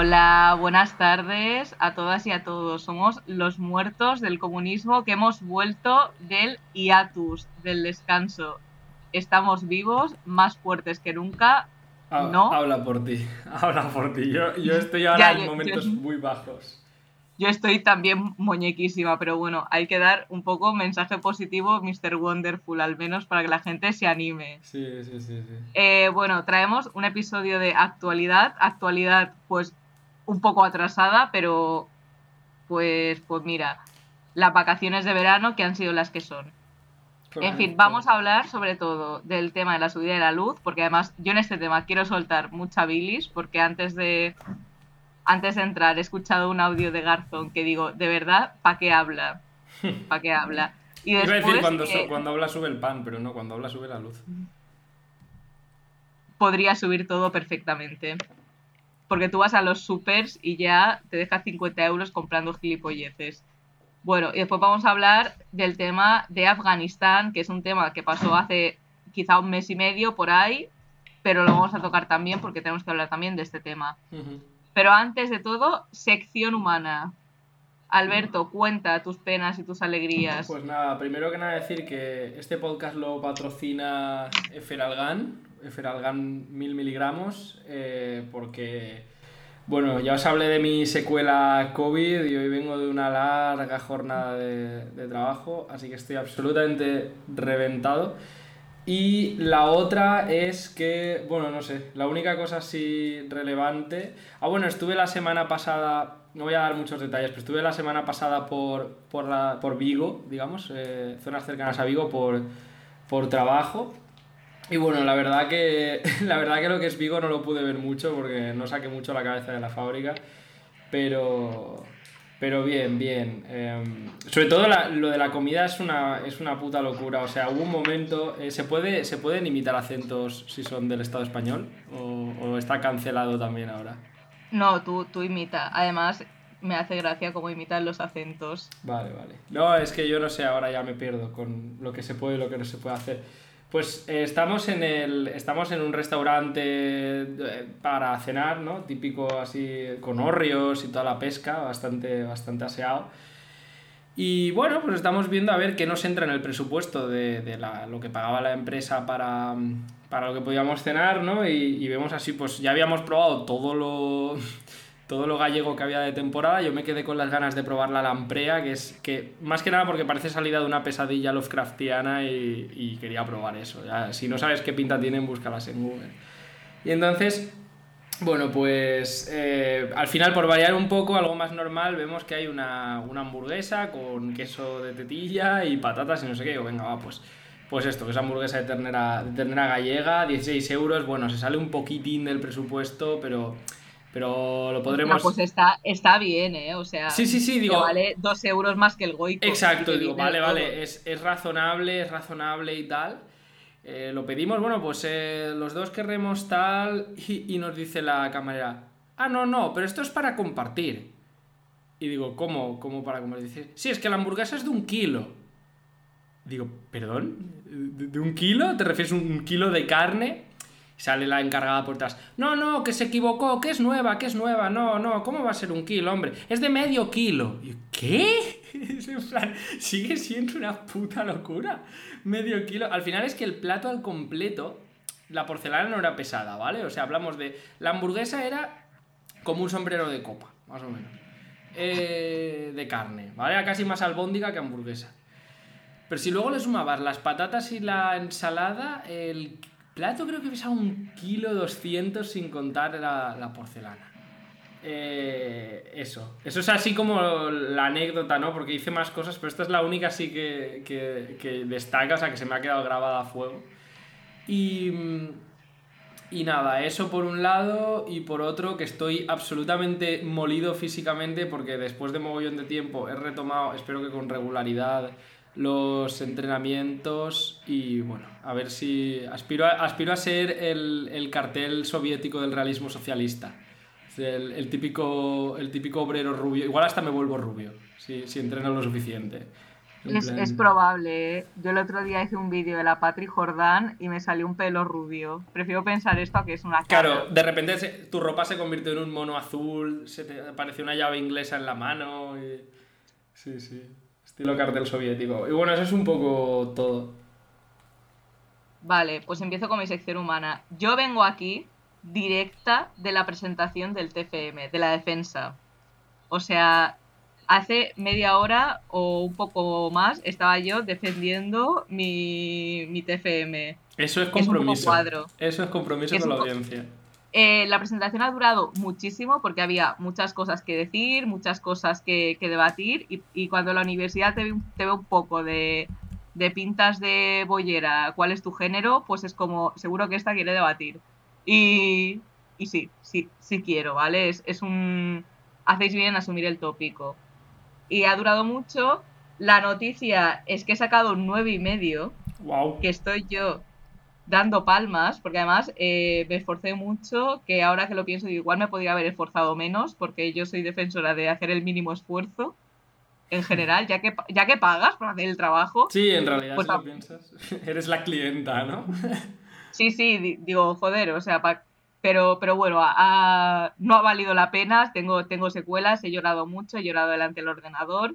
Hola, buenas tardes a todas y a todos. Somos los muertos del comunismo que hemos vuelto del hiatus, del descanso. Estamos vivos, más fuertes que nunca. Ha- ¿No? Habla por ti, habla por ti. Yo, yo estoy ahora Ya, en yo- momentos yo- muy bajos. Yo estoy también muñequísima, pero bueno, hay que dar un poco mensaje positivo, Mr. Wonderful, al menos para que la gente se anime. Sí, sí, sí, sí. Eh, bueno, traemos un episodio de actualidad, actualidad pues un poco atrasada, pero pues, pues mira, las vacaciones de verano que han sido las que son. En fin, vamos a hablar sobre todo del tema de la subida de la luz, porque además yo en este tema quiero soltar mucha bilis, porque antes de antes de entrar he escuchado un audio de Garzón que digo, de verdad, ¿para qué habla? ¿Para qué habla? Y Iba a después decir cuando, cuando habla sube el pan, pero no, cuando habla sube la luz. podría subir todo perfectamente. Porque tú vas a los supers y ya te dejas 50 euros comprando gilipolleces. Bueno, y después vamos a hablar del tema de Afganistán, que es un tema que pasó hace quizá un mes y medio por ahí, pero lo vamos a tocar también porque tenemos que hablar también de este tema. Pero antes de todo, sección humana. Alberto, cuenta tus penas y tus alegrías. Pues nada, primero que nada decir que este podcast lo patrocina Eferalgan, Eferalgan mil miligramos, eh, porque, bueno, ya os hablé de mi secuela COVID y hoy vengo de una larga jornada de trabajo, así que estoy absolutamente reventado. Y la otra es que, bueno, no sé, la única cosa así relevante. Ah, bueno, estuve la semana pasada, no voy a dar muchos detalles, pero estuve la semana pasada por, por, la, por Vigo, digamos, eh, zonas cercanas a Vigo por, por trabajo. Y bueno, la verdad que la verdad que lo que es Vigo no lo pude ver mucho porque no saqué mucho la cabeza de la fábrica. Pero pero bien, bien. Eh, sobre todo la- lo de la comida es una, es una puta locura. O sea, hubo un momento. eh, ¿se, puede, ¿Se pueden imitar acentos si son del Estado español? ¿O, o está cancelado también ahora? No, tú, tú imita. Además, me hace gracia cómo imitan los acentos. Vale, vale. No, es que yo no sé, ahora ya me pierdo con lo que se puede y lo que no se puede hacer. Pues eh, estamos en el estamos en un restaurante eh, para cenar, ¿no? Típico así con hórreos y toda la pesca, bastante bastante aseado. Y bueno, pues estamos viendo a ver qué nos entra en el presupuesto de, de lo que pagaba la empresa para, para lo que podíamos cenar, ¿no? Y, vemos así, pues ya habíamos probado todo lo, todo lo gallego que había de temporada. Yo me quedé con las ganas de probar la lamprea, que es que, más que nada porque parece salida de una pesadilla Lovecraftiana y, quería probar eso. Ya, si no sabes qué pinta tienen, búscalas en Google. Y entonces, bueno, pues eh, al final, por variar un poco, algo más normal, vemos que hay una, una hamburguesa con queso de tetilla y patatas y no sé qué. Digo, venga, va, pues, pues esto, que es hamburguesa de ternera, de ternera gallega, 16 euros. Bueno, se sale un poquitín del presupuesto, pero, pero lo podremos. Pues está, está bien, ¿eh? O sea, Sí, sí, sí, digo- vale dos euros más que el Goico. Exacto, digo, vale, vale, es, es razonable, es razonable y tal. Eh, lo pedimos, bueno, pues eh, los dos querremos tal y, y nos dice la camarera, ah, no, no, pero esto es para compartir. Y digo, ¿cómo? ¿Cómo para compartir? Dice, sí, es que la hamburguesa es de un kilo. Digo, ¿perdón? ¿De, un kilo? ¿Te refieres a un kilo de carne? Sale la encargada por detrás. No, no, que se equivocó, que es nueva, que es nueva. No, no, ¿cómo va a ser un kilo, hombre? Es de medio kilo. Y ¿Qué? Sigue siendo una puta locura. Medio kilo. Al final es que el plato al completo, la porcelana no era pesada, ¿vale? O sea, hablamos de. La hamburguesa era como un sombrero de copa, más o menos. Eh, de carne, ¿vale? Era casi más albóndiga que hamburguesa. Pero si luego le sumabas las patatas y la ensalada, el plato creo que pesaba un kilo 200 sin contar la, la porcelana. Eh, eso. Eso es así como la anécdota, ¿no? Porque hice más cosas, pero esta es la única así que, que, que destaca, o sea, que se me ha quedado grabada a fuego. Y, y nada, eso por un lado y por otro que estoy absolutamente molido físicamente porque después de mogollón de tiempo he retomado, espero que con regularidad, los entrenamientos y bueno, a ver si aspiro a, aspiro a ser el, el cartel soviético del realismo socialista. El, el típico, el típico obrero rubio. Igual hasta me vuelvo rubio, si, si entreno lo suficiente. Es, probable, ¿eh? Yo el otro día hice un vídeo de la Patri Jordán y me salió un pelo rubio. Prefiero pensar esto a que es una cara. Claro, de repente tu ropa se convirtió en un mono azul, se te apareció una llave inglesa en la mano. Y... Sí, sí. Estilo cartel soviético. Y bueno, eso es un poco todo. Vale, pues empiezo con mi sección humana. Yo vengo aquí directa de la presentación del TFM, de la defensa. O sea, hace media hora o un poco más estaba yo defendiendo mi, mi TFM. Eso es compromiso. Eso es compromiso con la audiencia. Eh, la presentación ha durado muchísimo porque había muchas cosas que decir, muchas cosas que, debatir y, cuando la universidad te, te ve un poco de, de pintas de bollera, cuál es tu género, pues es como, seguro que esta quiere debatir. Y, y sí, sí, sí quiero, ¿vale? Es, es un... Hacéis bien en asumir el tópico y ha durado mucho. La noticia es que he sacado un nueve y medio, wow. que estoy yo dando palmas, porque además eh, me esforcé mucho, que ahora que lo pienso, igual me podría haber esforzado menos, porque yo soy defensora de hacer el mínimo esfuerzo en general, ya que, ya que pagas por hacer el trabajo. Sí, en realidad, pues si lo piensas, eres la clienta, ¿no? sí, sí, digo, joder, o sea, para pero, pero bueno, no ha valido la pena, tengo, tengo secuelas, he llorado mucho, he llorado delante del ordenador.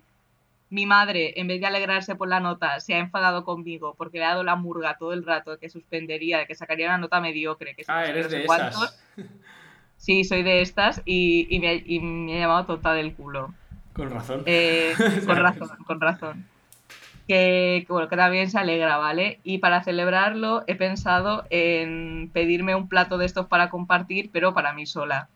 Mi madre, en vez de alegrarse por la nota, se ha enfadado conmigo porque le ha dado la murga todo el rato de que suspendería, de que sacaría una nota mediocre. Que ah, eres de esas. Sí, soy de estas y, y, me, y, me, ha llamado total del culo. Con razón. Eh, con razón, con razón que, bueno, que también se alegra, ¿vale? Y para celebrarlo he pensado en pedirme un plato de estos para compartir, pero para mí sola.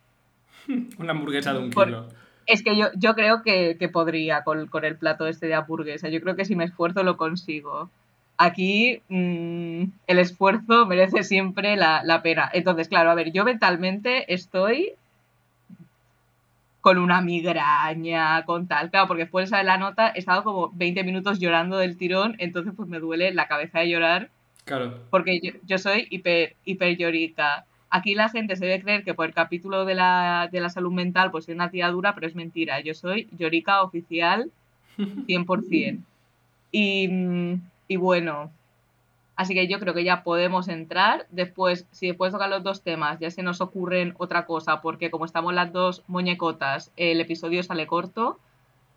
Una hamburguesa de un kilo. Es que yo, yo creo que, podría con, el plato este de hamburguesa. Yo creo que si me esfuerzo lo consigo. Aquí mm, el esfuerzo merece siempre la, la pena. Entonces, claro, a ver, yo mentalmente estoy con una migraña, con tal. Claro, porque después de la nota he estado como 20 minutos llorando del tirón, entonces pues me duele la cabeza de llorar. Claro. Porque yo, soy hiper, hiper llorica. Aquí la gente se debe creer que por el capítulo de la, de la salud mental pues soy una tía dura, pero es mentira. Yo soy llorica oficial 100%. Y, y bueno, Así que yo creo que ya podemos entrar. Después, si después tocar los dos temas, ya se nos ocurren otra cosa, porque como estamos las dos muñecotas, el episodio sale corto,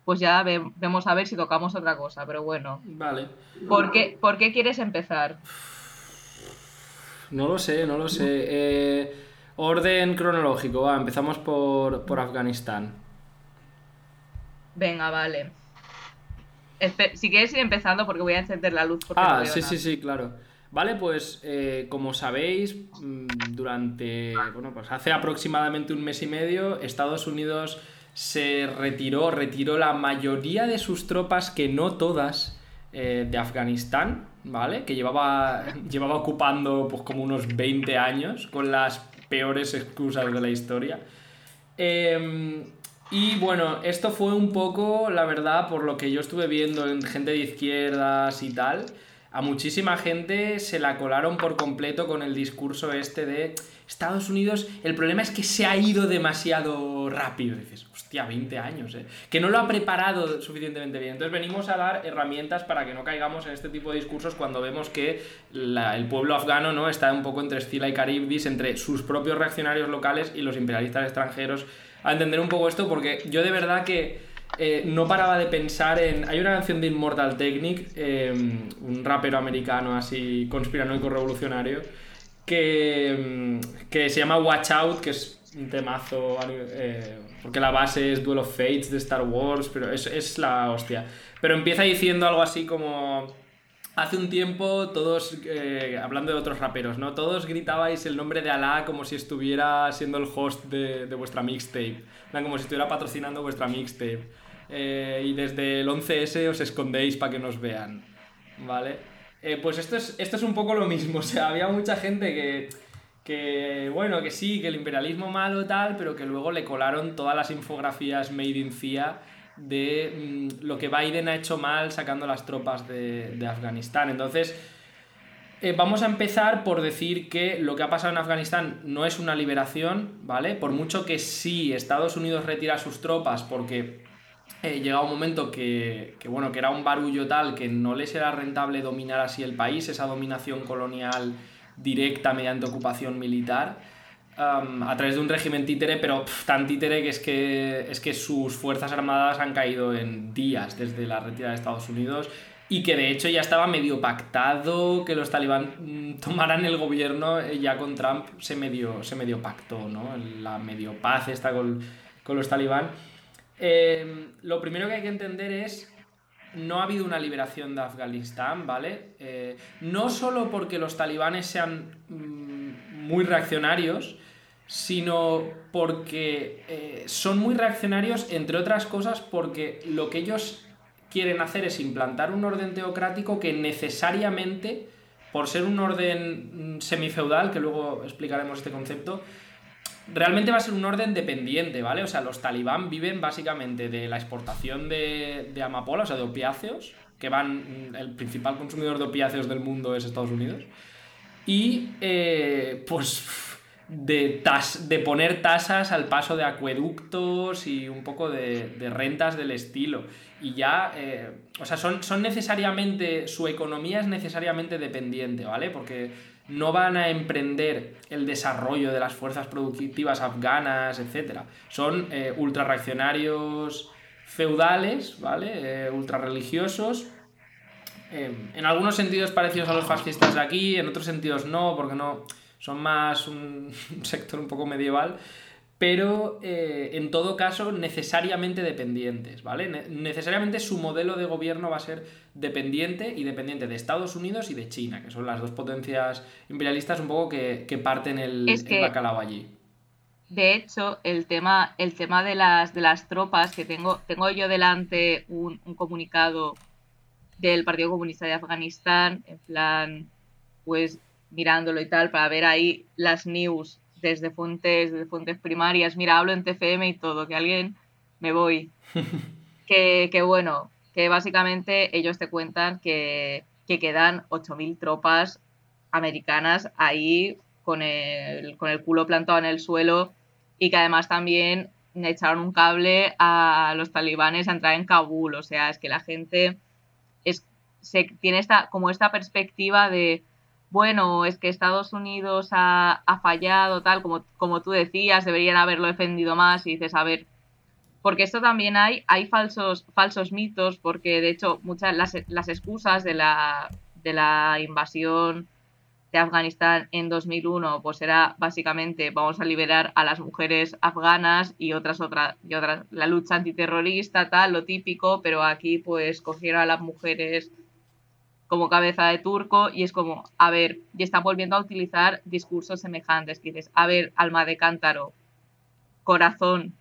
pues ya vemos a ver si tocamos otra cosa. Pero bueno. Vale. ¿Por qué, ¿por qué quieres empezar? No lo sé, no lo sé. Eh, orden cronológico, va, empezamos por, por Afganistán. Venga, vale si quieres ir empezando, porque voy a encender la luz. Ah, sí, sí, sí, claro. Vale, pues eh, como sabéis, mm, durante, bueno, pues hace aproximadamente un mes y medio, Estados Unidos se retiró, retiró la mayoría de sus tropas, que no todas, eh, de Afganistán, ¿vale? Que llevaba, llevaba ocupando pues como unos 20 años, con las peores excusas de la historia. Eh, y bueno, esto fue un poco, la verdad, por lo que yo estuve viendo en gente de izquierdas y tal, a muchísima gente se la colaron por completo con el discurso este de Estados Unidos, el problema es que se ha ido demasiado rápido. dices, hostia, 20 años, ¿eh? Que no lo ha preparado suficientemente bien. Entonces venimos a dar herramientas para que no caigamos en este tipo de discursos cuando vemos que el pueblo afgano ¿no? está un poco entre Escila y Caribdis, entre sus propios reaccionarios locales y los imperialistas extranjeros a entender un poco esto porque yo de verdad que eh, no paraba de pensar en... Hay una canción de Immortal Technic, em, un rapero americano así conspiranoico revolucionario, que, em, que se llama Watch Out, que es un temazo, eh, porque la base es Duel of Fates de Star Wars, pero es, es la hostia. Pero empieza diciendo algo así como Hace un tiempo todos, eh, hablando de otros raperos, ¿no? Todos gritabais el nombre de Alá como si estuviera siendo el host de, vuestra mixtape. Como si estuviera patrocinando vuestra mixtape. Eh, y desde el 11S os escondéis para que nos vean. ¿Vale? Eh, pues esto es, esto es un poco lo mismo. O sea, había mucha gente que, que, bueno, que sí, que el imperialismo malo tal, pero que luego le colaron todas las infografías made in CIA de mm, lo que Biden ha hecho mal sacando las tropas de, Afganistán. Entonces, eh, vamos a empezar por decir que lo que ha pasado en Afganistán no es una liberación, ¿vale? Por mucho que sí Estados Unidos retira sus tropas porque eh, llega un momento que, que, bueno, que era un barullo tal que no les era rentable dominar así el país, esa dominación colonial directa mediante ocupación militar, a través de un régimen títere, pero tan títere que es, que es que sus fuerzas armadas han caído en días desde la retirada de Estados Unidos y que de hecho ya estaba medio pactado que los talibán mm, tomaran el gobierno, eh, ya con Trump se medio, se medio pactó, ¿no? La medio paz está con, con los talibán. Eh, lo primero que hay que entender es, no ha habido una liberación de Afganistán, ¿vale? Eh, no solo porque los talibanes sean mm, muy reaccionarios, sino porque son muy reaccionarios, entre otras cosas, porque lo que ellos quieren hacer es implantar un orden teocrático que necesariamente, por ser un orden mm, semifeudal, que luego explicaremos este concepto, realmente va a ser un orden dependiente, ¿vale? O sea, los talibán viven básicamente de la exportación de, de amapola, o sea, de opiáceos, que van, mm, el principal consumidor de opiáceos del mundo es Estados Unidos, y eh, pues de, de poner tasas al paso de acueductos y un poco de, de rentas del estilo y ya, eh, o sea, son, son necesariamente, su economía es necesariamente dependiente, ¿vale? Porque no van a emprender el desarrollo de las fuerzas productivas afganas, etc. Son eh, ultra reaccionarios feudales, ¿vale? Eh, ultra religiosos. en algunos sentidos parecidos a los fascistas de aquí, en otros sentidos no, porque no son más un sector un poco medieval pero eh, en todo caso necesariamente dependientes, ¿vale? necesariamente su modelo de gobierno va a ser dependiente y dependiente de Estados Unidos y de China, que son las dos potencias imperialistas un poco que, parten el, bacalao allí. De hecho, el tema, el tema de, las, de las tropas, que tengo, tengo yo delante un, un comunicado del Partido Comunista de Afganistán, en plan, pues mirándolo y tal, para ver ahí las news desde fuentes, desde fuentes primarias, mira, hablo en TFM y todo, que alguien me voy. que, que, bueno, que básicamente ellos te cuentan que, que quedan 8.000 tropas americanas ahí con el, con el culo plantado en el suelo y que además también echaron un cable a los talibanes a entrar en Kabul. O sea, es que la gente es, se, tiene esta, como esta perspectiva de bueno, es que Estados Unidos ha, fallado, tal, como, como tú decías, deberían haberlo defendido más y dices, a ver, porque esto también hay, hay falsos, falsos mitos, porque de hecho muchas las, las excusas de la, de la invasión de Afganistán en 2001, pues era básicamente vamos a liberar a las mujeres afganas y otras otras y otras la lucha antiterrorista tal, lo típico, pero aquí pues cogieron a las mujeres como cabeza de turco y es como, a ver, y están volviendo a utilizar discursos semejantes, que dices, a ver, alma de cántaro, corazón,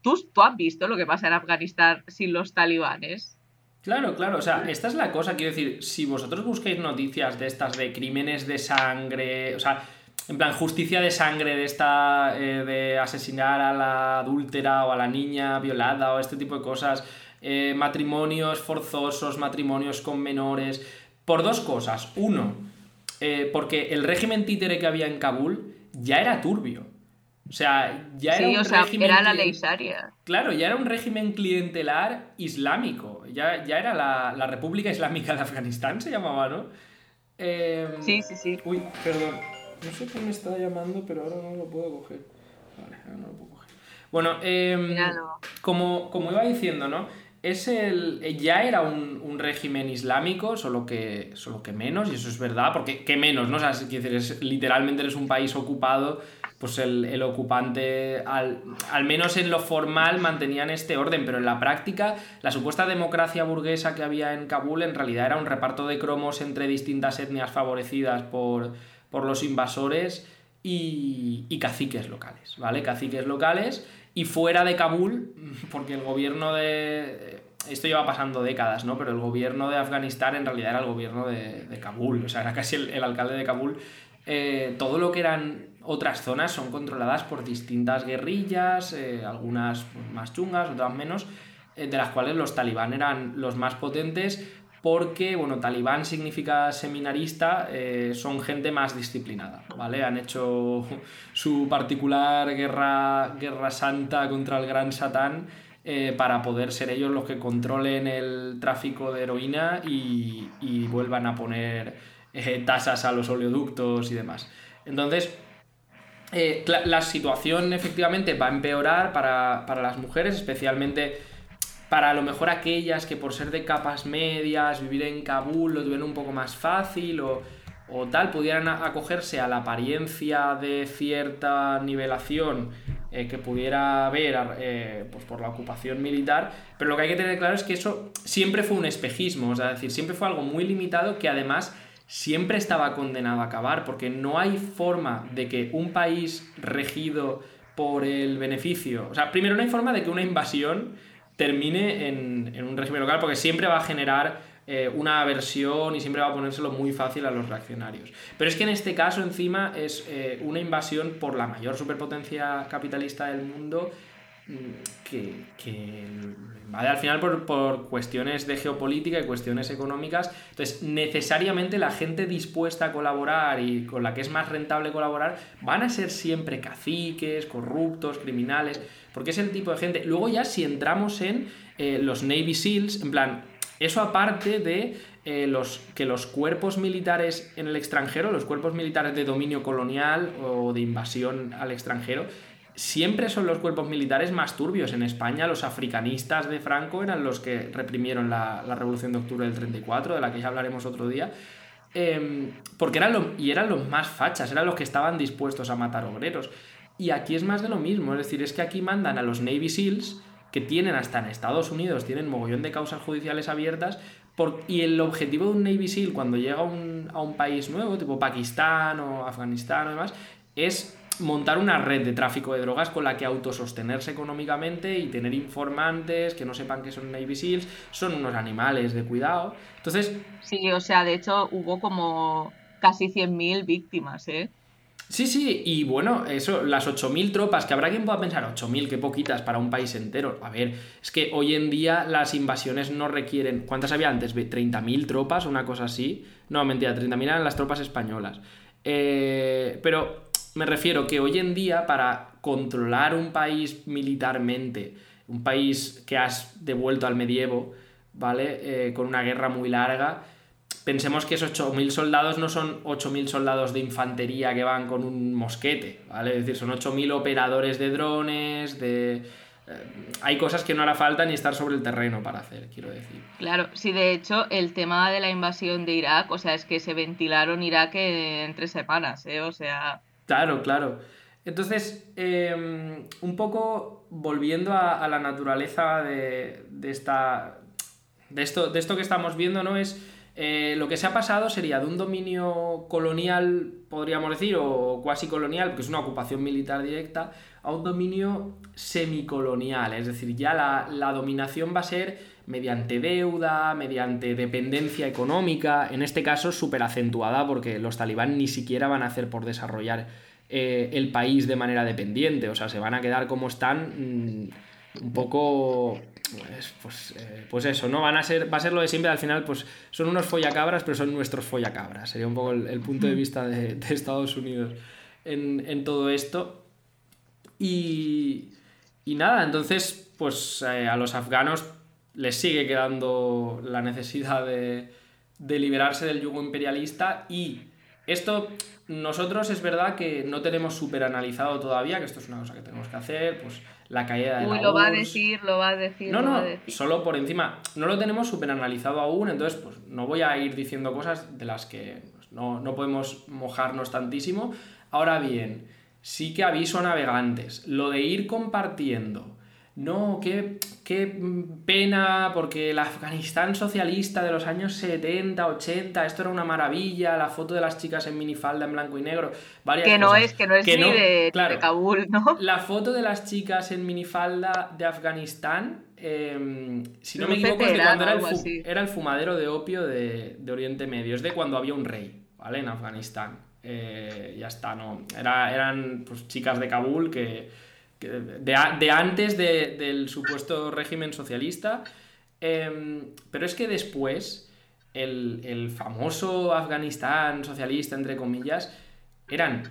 ¿tú, tú has visto lo que pasa en Afganistán sin los talibanes? Claro, claro, o sea, esta es la cosa, quiero decir, si vosotros busquéis noticias de estas de crímenes de sangre, o sea, en plan, justicia de sangre de esta, eh, de asesinar a la adúltera o a la niña violada o este tipo de cosas, eh, matrimonios forzosos, matrimonios con menores, por dos cosas. Uno, eh, porque el régimen títere que había en Kabul ya era turbio. O sea, ya era un régimen era la ley sharia. Claro, ya era un régimen clientelar islámico. Ya, ya era la, República Islámica de Afganistán, se llamaba, ¿no? Em, sí, sí, sí. Uy, perdón. No sé quién me está llamando, pero ahora no lo puedo coger. Vale, ahora no lo puedo coger. Bueno, eh, como, como iba diciendo, ¿no? Es el, ya era un, régimen islámico, solo que, solo que menos, y eso es verdad, porque ¿qué menos? ¿no? O sea, es, literalmente eres un país ocupado, pues el, ocupante, al, al, menos en lo formal, mantenían este orden, pero en la práctica, la supuesta democracia burguesa que había en Kabul en realidad era un reparto de cromos entre distintas etnias favorecidas por, por los invasores y, y caciques locales, ¿vale? Caciques locales y fuera de Kabul, porque el gobierno de... Esto lleva pasando décadas, ¿no? Pero el gobierno de Afganistán en realidad era el gobierno de, Kabul, o sea, era casi el, alcalde de Kabul. Eh, todo lo que eran otras zonas son controladas por distintas guerrillas, eh, algunas más chungas, otras menos, eh, de las cuales los talibán eran los más potentes, porque, bueno, talibán significa seminarista, eh, son gente más disciplinada, ¿vale? Han hecho su particular guerra, guerra santa contra el gran satán eh, para poder ser ellos los que controlen el tráfico de heroína y, vuelvan a poner eh, tasas a los oleoductos y demás. Entonces, la situación efectivamente va a empeorar para, para las mujeres, especialmente para a lo mejor aquellas que por ser de capas medias, vivir en Kabul lo tuvieran un poco más fácil o, tal, pudieran acogerse a la apariencia de cierta nivelación eh, que pudiera haber eh, pues por la ocupación militar, pero lo que hay que tener claro es que eso siempre fue un espejismo, es decir, siempre fue algo muy limitado que además siempre estaba condenado a acabar, porque no hay forma de que un país regido por el beneficio, o sea, primero no hay forma de que una invasión termine en, un régimen local, porque siempre va a generar eh, una aversión y siempre va a ponérselo muy fácil a los reaccionarios. Pero es que en este caso encima es eh, una invasión por la mayor superpotencia capitalista del mundo mm, que, que invade al final por, por, cuestiones de geopolítica y cuestiones económicas. Entonces, necesariamente la gente dispuesta a colaborar y con la que es más rentable colaborar van a ser siempre caciques, corruptos, criminales porque es el tipo de gente. Luego ya si entramos en eh, los Navy SEALs, en plan, eso aparte de eh, los, que los cuerpos militares en el extranjero, los cuerpos militares de dominio colonial o de invasión al extranjero, siempre son los cuerpos militares más turbios. En España los africanistas de Franco eran los que reprimieron la, Revolución de Octubre del 34, de la que ya hablaremos otro día. Em, porque eran los, y eran los más fachas, eran los que estaban dispuestos a matar obreros. Y aquí es más de lo mismo, es decir, es que aquí mandan a los Navy SEALs, que tienen hasta en Estados Unidos, tienen mogollón de causas judiciales abiertas, y el objetivo de un Navy SEAL cuando llega a un, país nuevo, tipo Pakistán o Afganistán o demás, es montar una red de tráfico de drogas con la que autosostenerse económicamente y tener informantes que no sepan que son Navy SEALs, son unos animales de cuidado. Entonces... Sí, o sea, de hecho hubo como casi 100.000 víctimas, ¿eh? Sí, sí, y bueno, eso, las 8.000 tropas, que habrá quien pueda pensar, 8.000, qué poquitas para un país entero. A ver, es que hoy en día las invasiones no requieren. ¿Cuántas había antes? ¿30.000 tropas? Una cosa así. No, mentira, 30.000 eran las tropas españolas. Eh, pero me refiero que hoy en día, para controlar un país militarmente, un país que has devuelto al medievo, ¿vale? Eh, con una guerra muy larga pensemos que esos 8.000 soldados no son 8.000 soldados de infantería que van con un mosquete, ¿vale? Es decir, son 8.000 operadores de drones, de... Eh, hay cosas que no hará falta ni estar sobre el terreno para hacer, quiero decir. Claro, sí, de hecho, el tema de la invasión de Irak, o sea, es que se ventilaron Irak en tres semanas, ¿eh? O sea... Claro, claro. Entonces, em, un poco volviendo a, la naturaleza de, de, esta... De esto, de esto que estamos viendo, ¿no? Es eh, lo que se ha pasado sería de un dominio colonial, podríamos decir, o cuasi colonial, porque es una ocupación militar directa, a un dominio semicolonial. Es decir, ya la, dominación va a ser mediante deuda, mediante dependencia económica, en este caso súper acentuada, porque los talibán ni siquiera van a hacer por desarrollar eh, el país de manera dependiente, o sea, se van a quedar como están mm, un poco pues, pues, eh, pues, eso, ¿no? Van a ser, va a ser lo de siempre, al final, pues son unos follacabras, pero son nuestros follacabras. Sería un poco el, punto de vista de, Estados Unidos en, todo esto. Y, y nada, entonces, pues eh, a los afganos les sigue quedando la necesidad de, de liberarse del yugo imperialista y esto nosotros es verdad que no tenemos súper analizado todavía, que esto es una cosa que tenemos que hacer, pues la caída de Uy, lo va a decir, lo va a decir. No, no, solo por encima. No lo tenemos súper analizado aún, entonces pues no voy a ir diciendo cosas de las que pues, no, no podemos mojarnos tantísimo. Ahora bien, sí que aviso a navegantes, lo de ir compartiendo no, qué, pena, porque el Afganistán socialista de los años 70, 80, esto era una maravilla, la foto de las chicas en minifalda en blanco y negro, varias Que no es, que no es ni de, Kabul, ¿no? La foto de las chicas en minifalda de Afganistán, em, si no me equivoco, es de cuando era el, era el, fumadero de opio de, Oriente Medio, es de cuando había un rey, ¿vale? En Afganistán. Eh, ya está, no. Era, eran pues, chicas de Kabul que de, antes del supuesto régimen socialista. Em, pero es que después, el, famoso Afganistán socialista, entre comillas, eran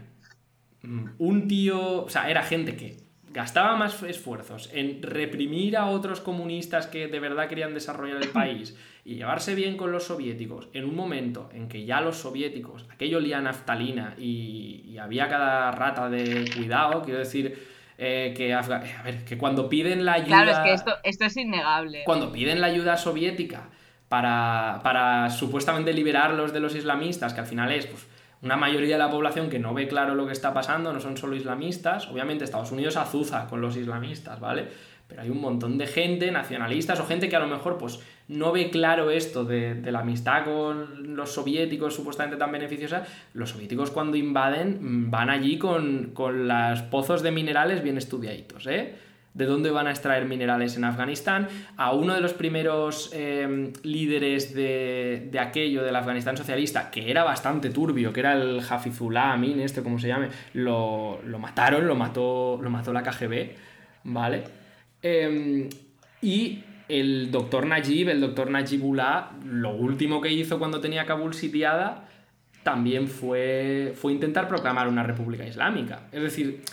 mm, un tío, o sea, era gente que gastaba más esfuerzos en reprimir a otros comunistas que de verdad querían desarrollar el país y llevarse bien con los soviéticos en un momento en que ya los soviéticos, aquello olía naftalina y, había cada rata de cuidado, quiero decir, eh, que, a ver, que cuando piden la ayuda... Claro, es que esto, esto es innegable. Cuando piden la ayuda soviética para, para supuestamente liberarlos de los islamistas, que al final es... Pues, una mayoría de la población que no ve claro lo que está pasando, no son solo islamistas, obviamente Estados Unidos azuza con los islamistas, ¿vale? Pero hay un montón de gente, nacionalistas o gente que a lo mejor pues no ve claro esto de, la amistad con los soviéticos supuestamente tan beneficiosa. Los soviéticos cuando invaden mm, van allí con, con los pozos de minerales bien estudiaditos, ¿eh? de dónde van a extraer minerales en Afganistán, a uno de los primeros em, líderes de, aquello del Afganistán socialista, que era bastante turbio, que era el Hafizullah Amin, este como se llame, lo, mataron, lo mató, lo mató la KGB, ¿vale? Em, y el doctor Najib, el doctor Najibullah, lo último que hizo cuando tenía Kabul sitiada, también fue, fue intentar proclamar una república islámica. Es decir,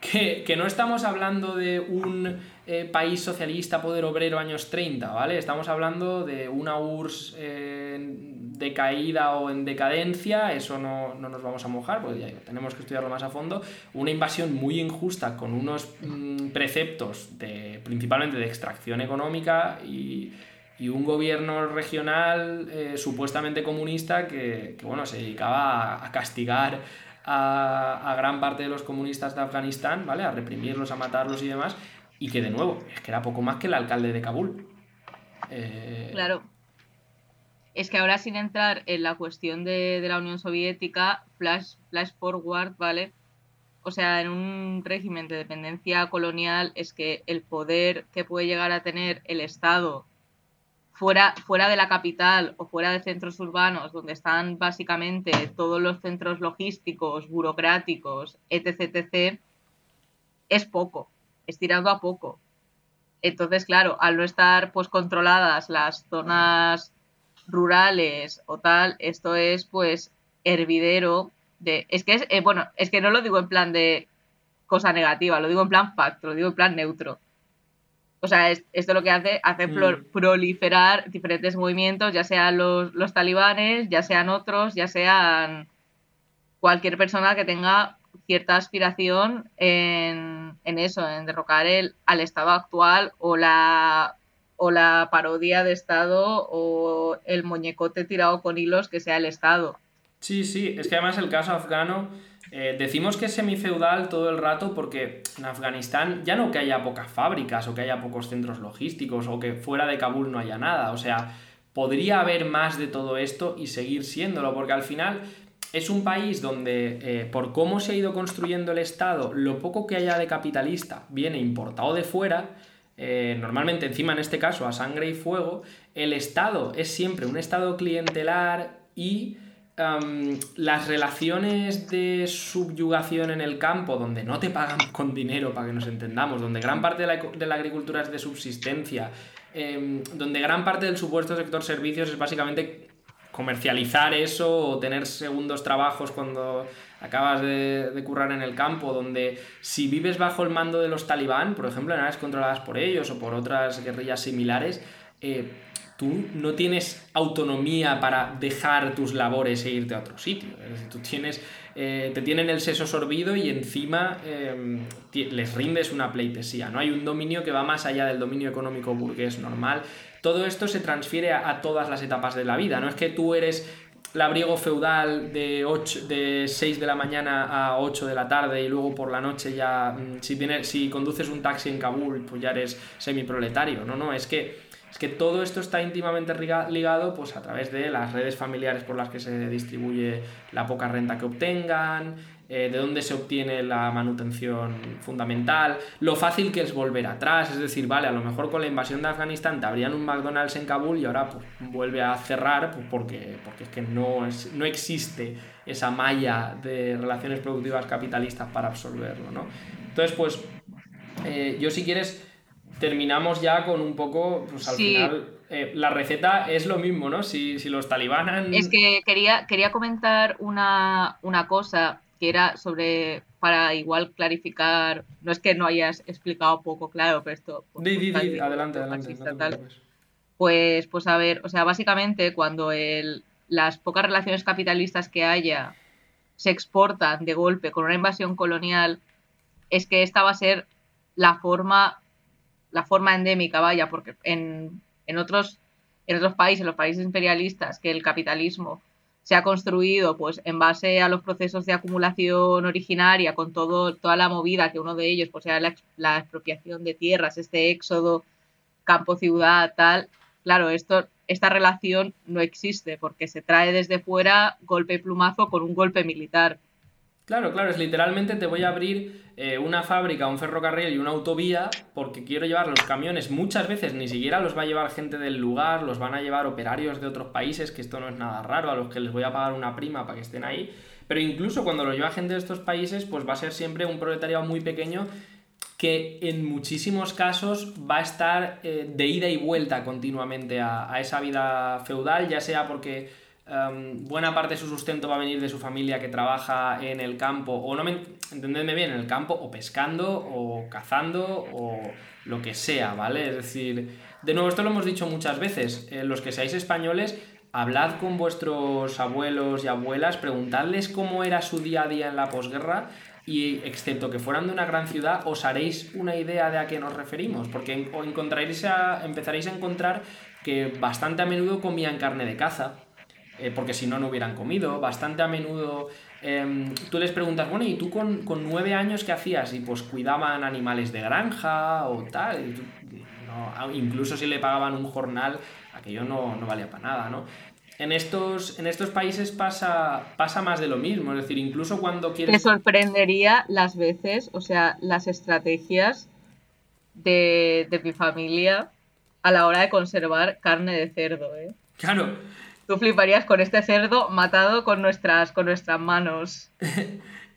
que, no estamos hablando de un eh, país socialista, poder obrero años 30, ¿vale? Estamos hablando de una URSS eh, decaída o en decadencia, eso no, nos vamos a mojar, porque ya tenemos que estudiarlo más a fondo, una invasión muy injusta con unos mm, preceptos de, principalmente de extracción económica y, un gobierno regional eh, supuestamente comunista que, bueno, se dedicaba a castigar a, gran parte de los comunistas de Afganistán, ¿vale? A reprimirlos, a matarlos y demás, y que de nuevo, es que era poco más que el alcalde de Kabul. Eh, claro. Es que ahora sin entrar en la cuestión de, la Unión Soviética, flash, flash forward, ¿vale? O sea, en un régimen de dependencia colonial es que el poder que puede llegar a tener el Estado fuera, fuera de la capital o fuera de centros urbanos, donde están básicamente todos los centros logísticos, burocráticos, etc., etc., es poco, es tirando a poco. Entonces, claro, al no estar pues controladas las zonas rurales o tal, esto es pues hervidero de... Es que es, eh, bueno, es que no lo digo en plan de cosa negativa, lo digo en plan fact, lo digo en plan neutro. O sea, esto lo que hace, hace mm. proliferar diferentes movimientos, ya sean los, talibanes, ya sean otros, ya sean cualquier persona que tenga cierta aspiración en, eso, en derrocar el, al Estado actual o la, parodia de Estado o el muñecote tirado con hilos que sea el Estado. Sí, sí, es que además el caso afgano eh, decimos que es semifeudal todo el rato porque en Afganistán ya no que haya pocas fábricas o que haya pocos centros logísticos o que fuera de Kabul no haya nada. O sea, podría haber más de todo esto y seguir siéndolo porque al final es un país donde eh, por cómo se ha ido construyendo el Estado, lo poco que haya de capitalista viene importado de fuera. Eh, normalmente encima en este caso a sangre y fuego, el Estado es siempre un Estado clientelar y las relaciones de subyugación en el campo, donde no te pagan con dinero, para que nos entendamos, donde gran parte de la, agricultura es de subsistencia, em, donde gran parte del supuesto sector servicios es básicamente comercializar eso o tener segundos trabajos cuando acabas de, currar en el campo, donde si vives bajo el mando de los talibán, por ejemplo, en áreas controladas por ellos o por otras guerrillas similares, eh, tú no tienes autonomía para dejar tus labores e irte a otro sitio. Es decir, tú tienes, eh, te tienen el seso sorbido y encima em, les rindes una pleitesía. No hay un dominio que va más allá del dominio económico burgués normal. Todo esto se transfiere a, todas las etapas de la vida. No es que tú eres labriego feudal de, 8, de 6 de la mañana a 8 de la tarde y luego por la noche ya, mm, si, vienes, si conduces un taxi en Kabul, pues ya eres semiproletario. No, no, es que es que todo esto está íntimamente ligado pues, a través de las redes familiares por las que se distribuye la poca renta que obtengan, eh, de dónde se obtiene la manutención fundamental, lo fácil que es volver atrás, es decir, vale, a lo mejor con la invasión de Afganistán te abrían un McDonald's en Kabul y ahora pues, vuelve a cerrar pues, porque, porque es que no, es, no existe esa malla de relaciones productivas capitalistas para absorberlo, ¿no? Entonces, pues, eh, yo si quieres terminamos ya con un poco, pues al final, eh, la receta es lo mismo, ¿no? Si, los talibanan... Es que quería, quería comentar una, cosa que era sobre para igual clarificar, no es que no hayas explicado poco claro, pero esto... Pues, di, di, di, adelante, adelante. pues, pues a ver, o sea, básicamente cuando el, las pocas relaciones capitalistas que haya se exportan de golpe con una invasión colonial, es que esta va a ser la forma, la forma endémica, vaya, porque en, en otros, en otros países, los países imperialistas, que el capitalismo se ha construido pues en base a los procesos de acumulación originaria con todo toda la movida que uno de ellos pues la, expropiación de tierras este éxodo campo ciudad tal claro esto esta relación no existe porque se trae desde fuera golpe y plumazo con un golpe militar Claro, claro, es literalmente te voy a abrir eh, una fábrica, un ferrocarril y una autovía porque quiero llevar los camiones. Muchas veces ni siquiera los va a llevar gente del lugar, los van a llevar operarios de otros países, que esto no es nada raro, a los que les voy a pagar una prima para que estén ahí. Pero incluso cuando lo lleva gente de estos países, pues va a ser siempre un proletariado muy pequeño que en muchísimos casos va a estar eh, de ida y vuelta continuamente a esa vida feudal, ya sea porque Em, buena parte de su sustento va a venir de su familia que trabaja en el campo, o no me entendedme bien, en el campo, o pescando, o cazando, o lo que sea, ¿vale? Es decir, de nuevo, esto lo hemos dicho muchas veces, eh, los que seáis españoles, hablad con vuestros abuelos y abuelas, preguntadles cómo era su día a día en la posguerra y excepto que fueran de una gran ciudad, os haréis una idea de a qué nos referimos, porque encontraréis a, empezaréis a encontrar que bastante a menudo comían carne de caza, eh, porque si no, no hubieran comido. Bastante a menudo em, tú les preguntas, bueno, ¿y tú con, nueve años qué hacías? Y pues cuidaban animales de granja o tal. incluso si le pagaban un jornal, aquello no, no valía para nada, ¿no? En estos, en estos países pasa, pasa más de lo mismo, es decir, incluso cuando quieres... Te sorprendería las veces, o sea, las estrategias de, de mi familia a la hora de conservar carne de cerdo, ¿eh? Claro, Tú fliparías con este cerdo matado con nuestras, con nuestras manos.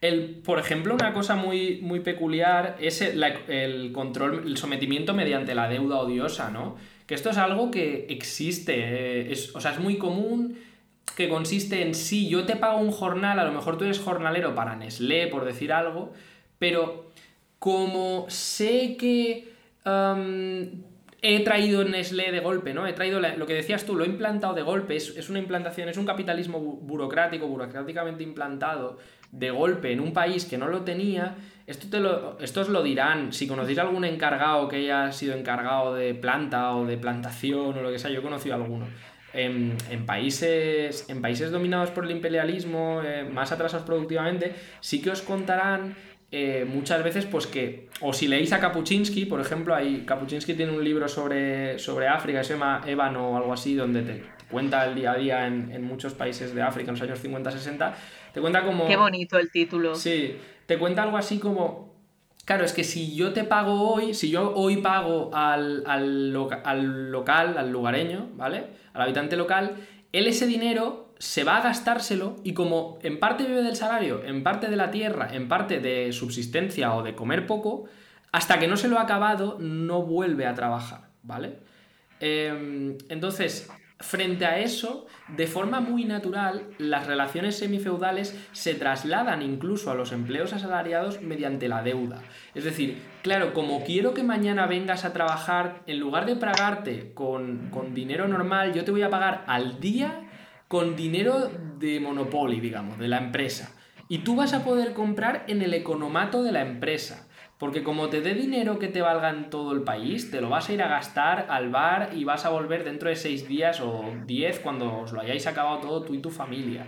El, por ejemplo, una cosa muy, muy peculiar es el, control, el sometimiento mediante la deuda odiosa, ¿no? Que esto es algo que existe, eh, es, o sea, es muy común, que consiste en sí, yo te pago un jornal, a lo mejor tú eres jornalero para Nestlé, por decir algo, pero como sé que he traído Nestlé de golpe, ¿no? He traído lo que decías tú, lo he implantado de golpe, es, una implantación, es un capitalismo burocrático, burocráticamente implantado de golpe en un país que no lo tenía. Esto te lo, estos lo dirán, si conocéis algún encargado que haya sido encargado de planta o de plantación o lo que sea, yo he conocido alguno. En, países, en países dominados por el imperialismo, eh, más atrasados productivamente, sí que os contarán eh, muchas veces, pues que, o si leéis a Kapuczynski, por ejemplo, hay, Kapuczynski tiene un libro sobre, sobre África, se llama Ébano o algo así, donde te cuenta el día a día en, muchos países de África en los años 50-60, te cuenta como... Qué bonito el título. Sí, te cuenta algo así como... Claro, es que si yo te pago hoy, si yo hoy pago al, al local, al lugareño, ¿vale? Al habitante local, él ese dinero se va a gastárselo y como en parte vive del salario, en parte de la tierra, en parte de subsistencia o de comer poco, hasta que no se lo ha acabado no vuelve a trabajar, ¿vale? Em, entonces, frente a eso, de forma muy natural, las relaciones semifeudales se trasladan incluso a los empleos asalariados mediante la deuda. Es decir, claro, como quiero que mañana vengas a trabajar, en lugar de pagarte con, con dinero normal, yo te voy a pagar al día con dinero de Monopoly, digamos, de la empresa. Y tú vas a poder comprar en el economato de la empresa. Porque como te dé dinero que te valga en todo el país, te lo vas a ir a gastar al bar y vas a volver dentro de seis días o diez cuando os lo hayáis acabado todo tú y tu familia.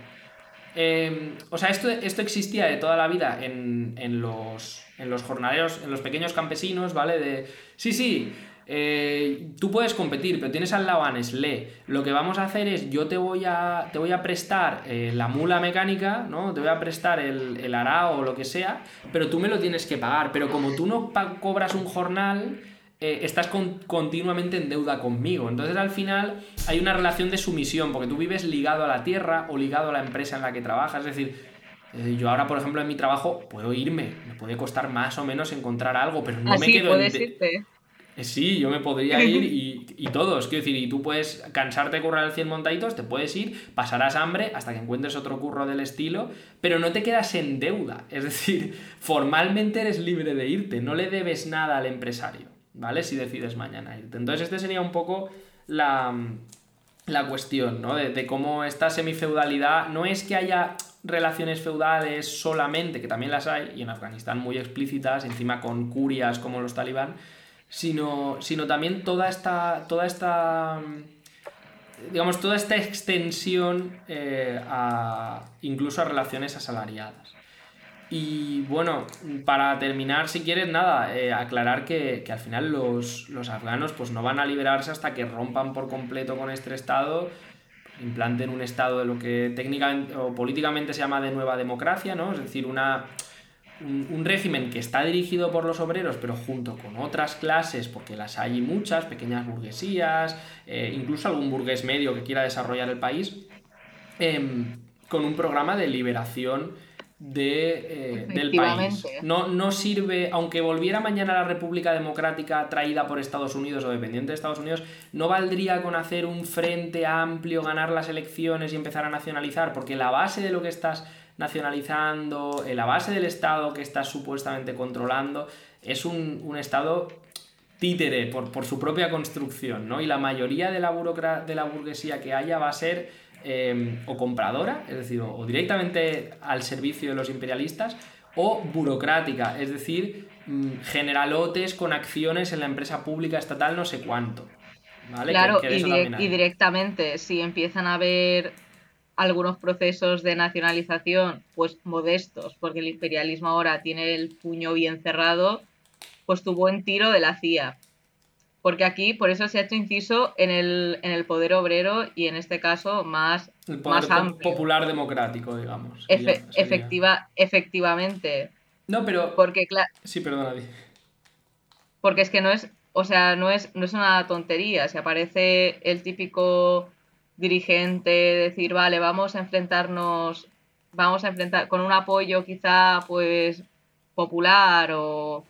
Em, o sea, esto, esto existía de toda la vida en, en, los, en los jornaleros, en los pequeños campesinos, ¿vale? De, sí, sí, eh, tú puedes competir, pero tienes al lado a Nestlé. Lo que vamos a hacer es, yo te voy a, te voy a prestar eh, la mula mecánica, ¿no? Te voy a prestar el, el arao o lo que sea, pero tú me lo tienes que pagar. Pero como tú no cobras un jornal, eh, estás continuamente en deuda conmigo. Entonces al final hay una relación de sumisión, porque tú vives ligado a la tierra o ligado a la empresa en la que trabajas. Es decir, yo ahora, por ejemplo, en mi trabajo puedo irme, me puede costar más o menos encontrar algo, pero no me quedo en sí, yo me podría ir y, y, todos, quiero decir, y tú puedes cansarte de currar el 100 montaditos, te puedes ir, pasarás hambre hasta que encuentres otro curro del estilo, pero no te quedas en deuda, es decir, formalmente eres libre de irte, no le debes nada al empresario, ¿vale? Si decides mañana irte. Entonces, este sería un poco la, la cuestión, ¿no? De, de cómo esta semifeudalidad no es que haya relaciones feudales solamente, que también las hay, y en Afganistán muy explícitas, encima con curias como los talibán, sino, sino también toda esta, toda esta, digamos, toda esta extensión eh, a, incluso a relaciones asalariadas. Y bueno, para terminar, si quieres, nada, eh, aclarar que, al final los, los, afganos pues no van a liberarse hasta que rompan por completo con este Estado, implanten un Estado de lo que técnicamente o políticamente se llama de nueva democracia, ¿no? Es decir, una, un, régimen que está dirigido por los obreros, pero junto con otras clases, porque las hay muchas, pequeñas burguesías, eh, incluso algún burgués medio que quiera desarrollar el país, em, con un programa de liberación de, eh, del país. No, no sirve, aunque volviera mañana la República Democrática traída por Estados Unidos o dependiente de Estados Unidos, no valdría con hacer un frente amplio, ganar las elecciones y empezar a nacionalizar, porque la base de lo que estás nacionalizando, la base del Estado que está supuestamente controlando, es un, Estado títere por, su propia construcción, ¿no? Y la mayoría de la, de la burguesía que haya va a ser em, o compradora, es decir, o directamente al servicio de los imperialistas, o burocrática, es decir, mm, generalotes con acciones en la empresa pública estatal no sé cuánto. Claro, y, directamente, si empiezan a haber algunos procesos de nacionalización pues modestos, porque el imperialismo ahora tiene el puño bien cerrado, pues tuvo en tiro de la CIA. Porque aquí, por eso se ha hecho inciso en el, en el poder obrero y en este caso más, el poder popular democrático, digamos. efectiva, efectivamente. No, pero. Porque, claro. Sí, perdona, Porque es que no es. O sea, no es, no es una tontería. Si aparece el típico dirigente decir, vale, vamos a enfrentarnos, vamos a enfrentar con un apoyo quizá pues popular o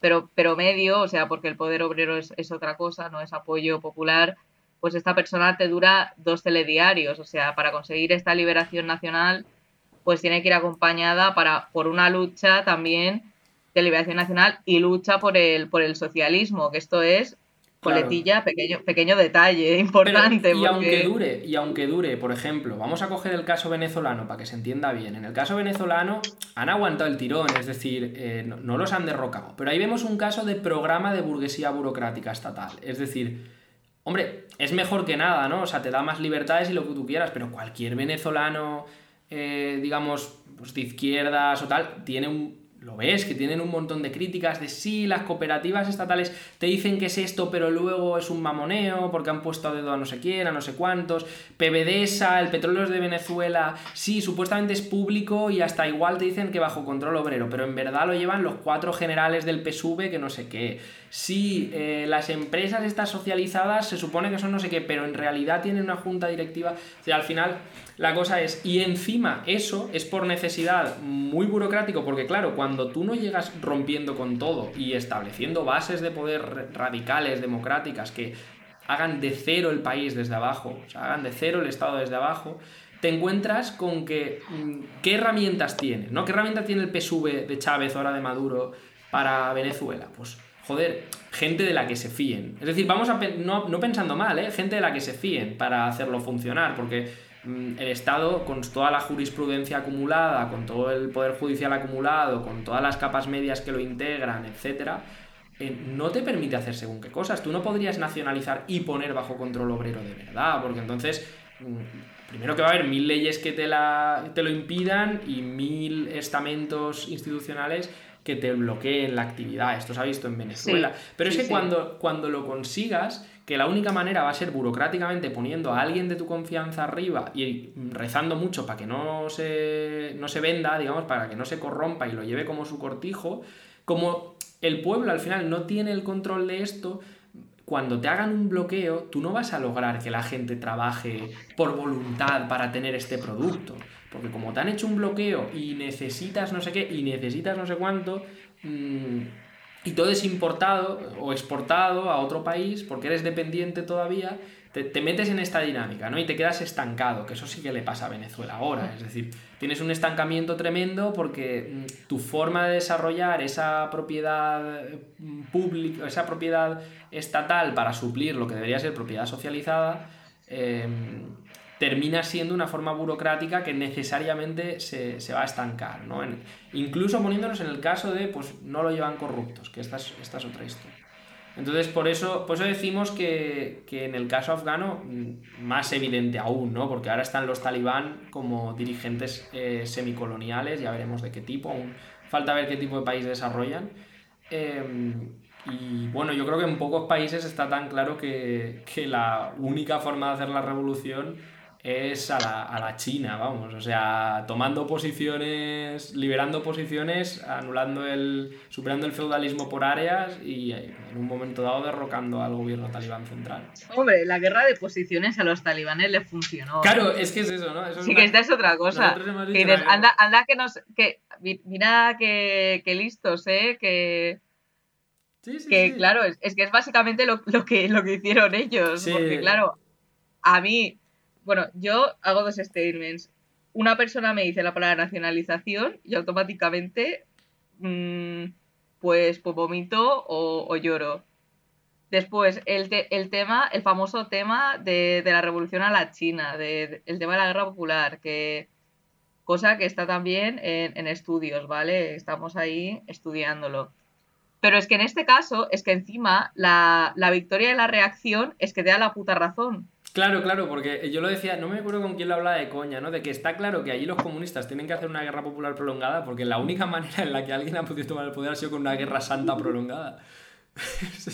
pero, pero medio, o sea, porque el poder obrero es, es otra cosa, no es apoyo popular, pues esta persona te dura dos telediarios, o sea, para conseguir esta liberación nacional, pues tiene que ir acompañada para, por una lucha también de liberación nacional y lucha por el, por el socialismo, que esto es coletilla, pequeño, pequeño detalle, importante. y aunque dure, y aunque dure, por ejemplo, vamos a coger el caso venezolano para que se entienda bien. En el caso venezolano han aguantado el tirón, es decir, eh, no, los han derrocado. Pero ahí vemos un caso de programa de burguesía burocrática estatal. Es decir, hombre, es mejor que nada, ¿no? O sea, te da más libertades y lo que tú quieras, pero cualquier venezolano, eh, digamos, pues de izquierdas o tal, tiene un lo ves, que tienen un montón de críticas de sí, las cooperativas estatales te dicen que es esto, pero luego es un mamoneo porque han puesto a dedo a no sé quién, a no sé cuántos. PBDESA, el petróleo es de Venezuela, sí, supuestamente es público y hasta igual te dicen que bajo control obrero, pero en verdad lo llevan los cuatro generales del PSUV que no sé qué. Sí, eh, las empresas estas socializadas se supone que son no sé qué, pero en realidad tienen una junta directiva. O sea, al final la cosa es, y encima eso es por necesidad muy burocrático, porque claro, cuando tú no llegas rompiendo con todo y estableciendo bases de poder radicales, democráticas, que hagan de cero el país desde abajo, o sea, hagan de cero el Estado desde abajo, te encuentras con que, mm, ¿qué herramientas tiene? ¿no? ¿Qué herramientas tiene el PSV de Chávez, ahora de Maduro, para Venezuela? Pues, joder, gente de la que se fíen. Es decir, vamos a, no, no pensando mal, ¿eh? gente de la que se fíen para hacerlo funcionar, porque el Estado, con toda la jurisprudencia acumulada, con todo el poder judicial acumulado, con todas las capas medias que lo integran, etc., eh, no te permite hacer según qué cosas. Tú no podrías nacionalizar y poner bajo control obrero de verdad, porque entonces, mm, primero que va a haber mil leyes que te, la, te lo impidan y mil estamentos institucionales que te bloqueen la actividad. Esto se ha visto en Venezuela. Pero es que Cuando, cuando lo consigas que la única manera va a ser burocráticamente poniendo a alguien de tu confianza arriba y rezando mucho para que no se, no se venda, digamos, para que no se corrompa y lo lleve como su cortijo, como el pueblo al final no tiene el control de esto, cuando te hagan un bloqueo, tú no vas a lograr que la gente trabaje por voluntad para tener este producto. Porque como te han hecho un bloqueo y necesitas no sé qué y necesitas no sé cuánto, mm, y todo es importado o exportado a otro país porque eres dependiente todavía, te, metes en esta dinámica, ¿no? Y te quedas estancado, que eso sí que le pasa a Venezuela ahora. Es decir, tienes un estancamiento tremendo porque mm, tu forma de desarrollar esa propiedad mm, pública, esa propiedad estatal para suplir lo que debería ser propiedad socializada, em, termina siendo una forma burocrática que necesariamente se, va a estancar, ¿no? incluso poniéndonos en el caso de, pues no lo llevan corruptos, que esta es, esta es otra historia. Entonces, por eso, por eso decimos que, en el caso afgano, mm, más evidente aún, ¿no? Porque ahora están los talibán como dirigentes eh, semicoloniales, ya veremos de qué tipo, aún falta ver qué tipo de país desarrollan. Em, y bueno, yo creo que en pocos países está tan claro que, que la única forma de hacer la revolución es a la, a la, China, vamos, o sea, tomando posiciones, liberando posiciones, anulando el, superando el feudalismo por áreas y en un momento dado derrocando al gobierno talibán central. Hombre, la guerra de posiciones a los talibanes le funcionó. Claro, es que es eso, ¿no? sí, que esta es otra cosa. Que anda, anda que nos, que, mira que, que listos, ¿eh? Que... Sí, sí, que claro, es, que es básicamente lo, lo, que, lo que hicieron ellos. Porque claro, a mí bueno, yo hago dos statements. Una persona me dice la palabra nacionalización y automáticamente mm, pues, pues, vomito o, lloro. Después, el, el, tema, el famoso tema de, la revolución a la China, de, el tema de la guerra popular, que cosa que está también en, estudios, ¿vale? Estamos ahí estudiándolo. Pero es que en este caso, es que encima la, la victoria de la reacción es que te da la puta razón. Claro, claro, porque yo lo decía, no me acuerdo con quién lo hablaba de coña, ¿no? De que está claro que allí los comunistas tienen que hacer una guerra popular prolongada porque la única manera en la que alguien ha podido tomar el poder ha sido con una guerra santa prolongada.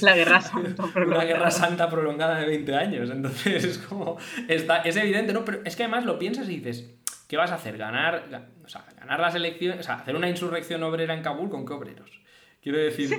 La guerra santa prolongada. Una guerra santa prolongada de 20 años. Entonces es como. Está, es evidente, ¿no? Pero es que además lo piensas y dices, ¿qué vas a hacer? ¿Ganar, o sea, ganar las elecciones? O sea, hacer una insurrección obrera en Kabul con qué obreros? Quiero decir,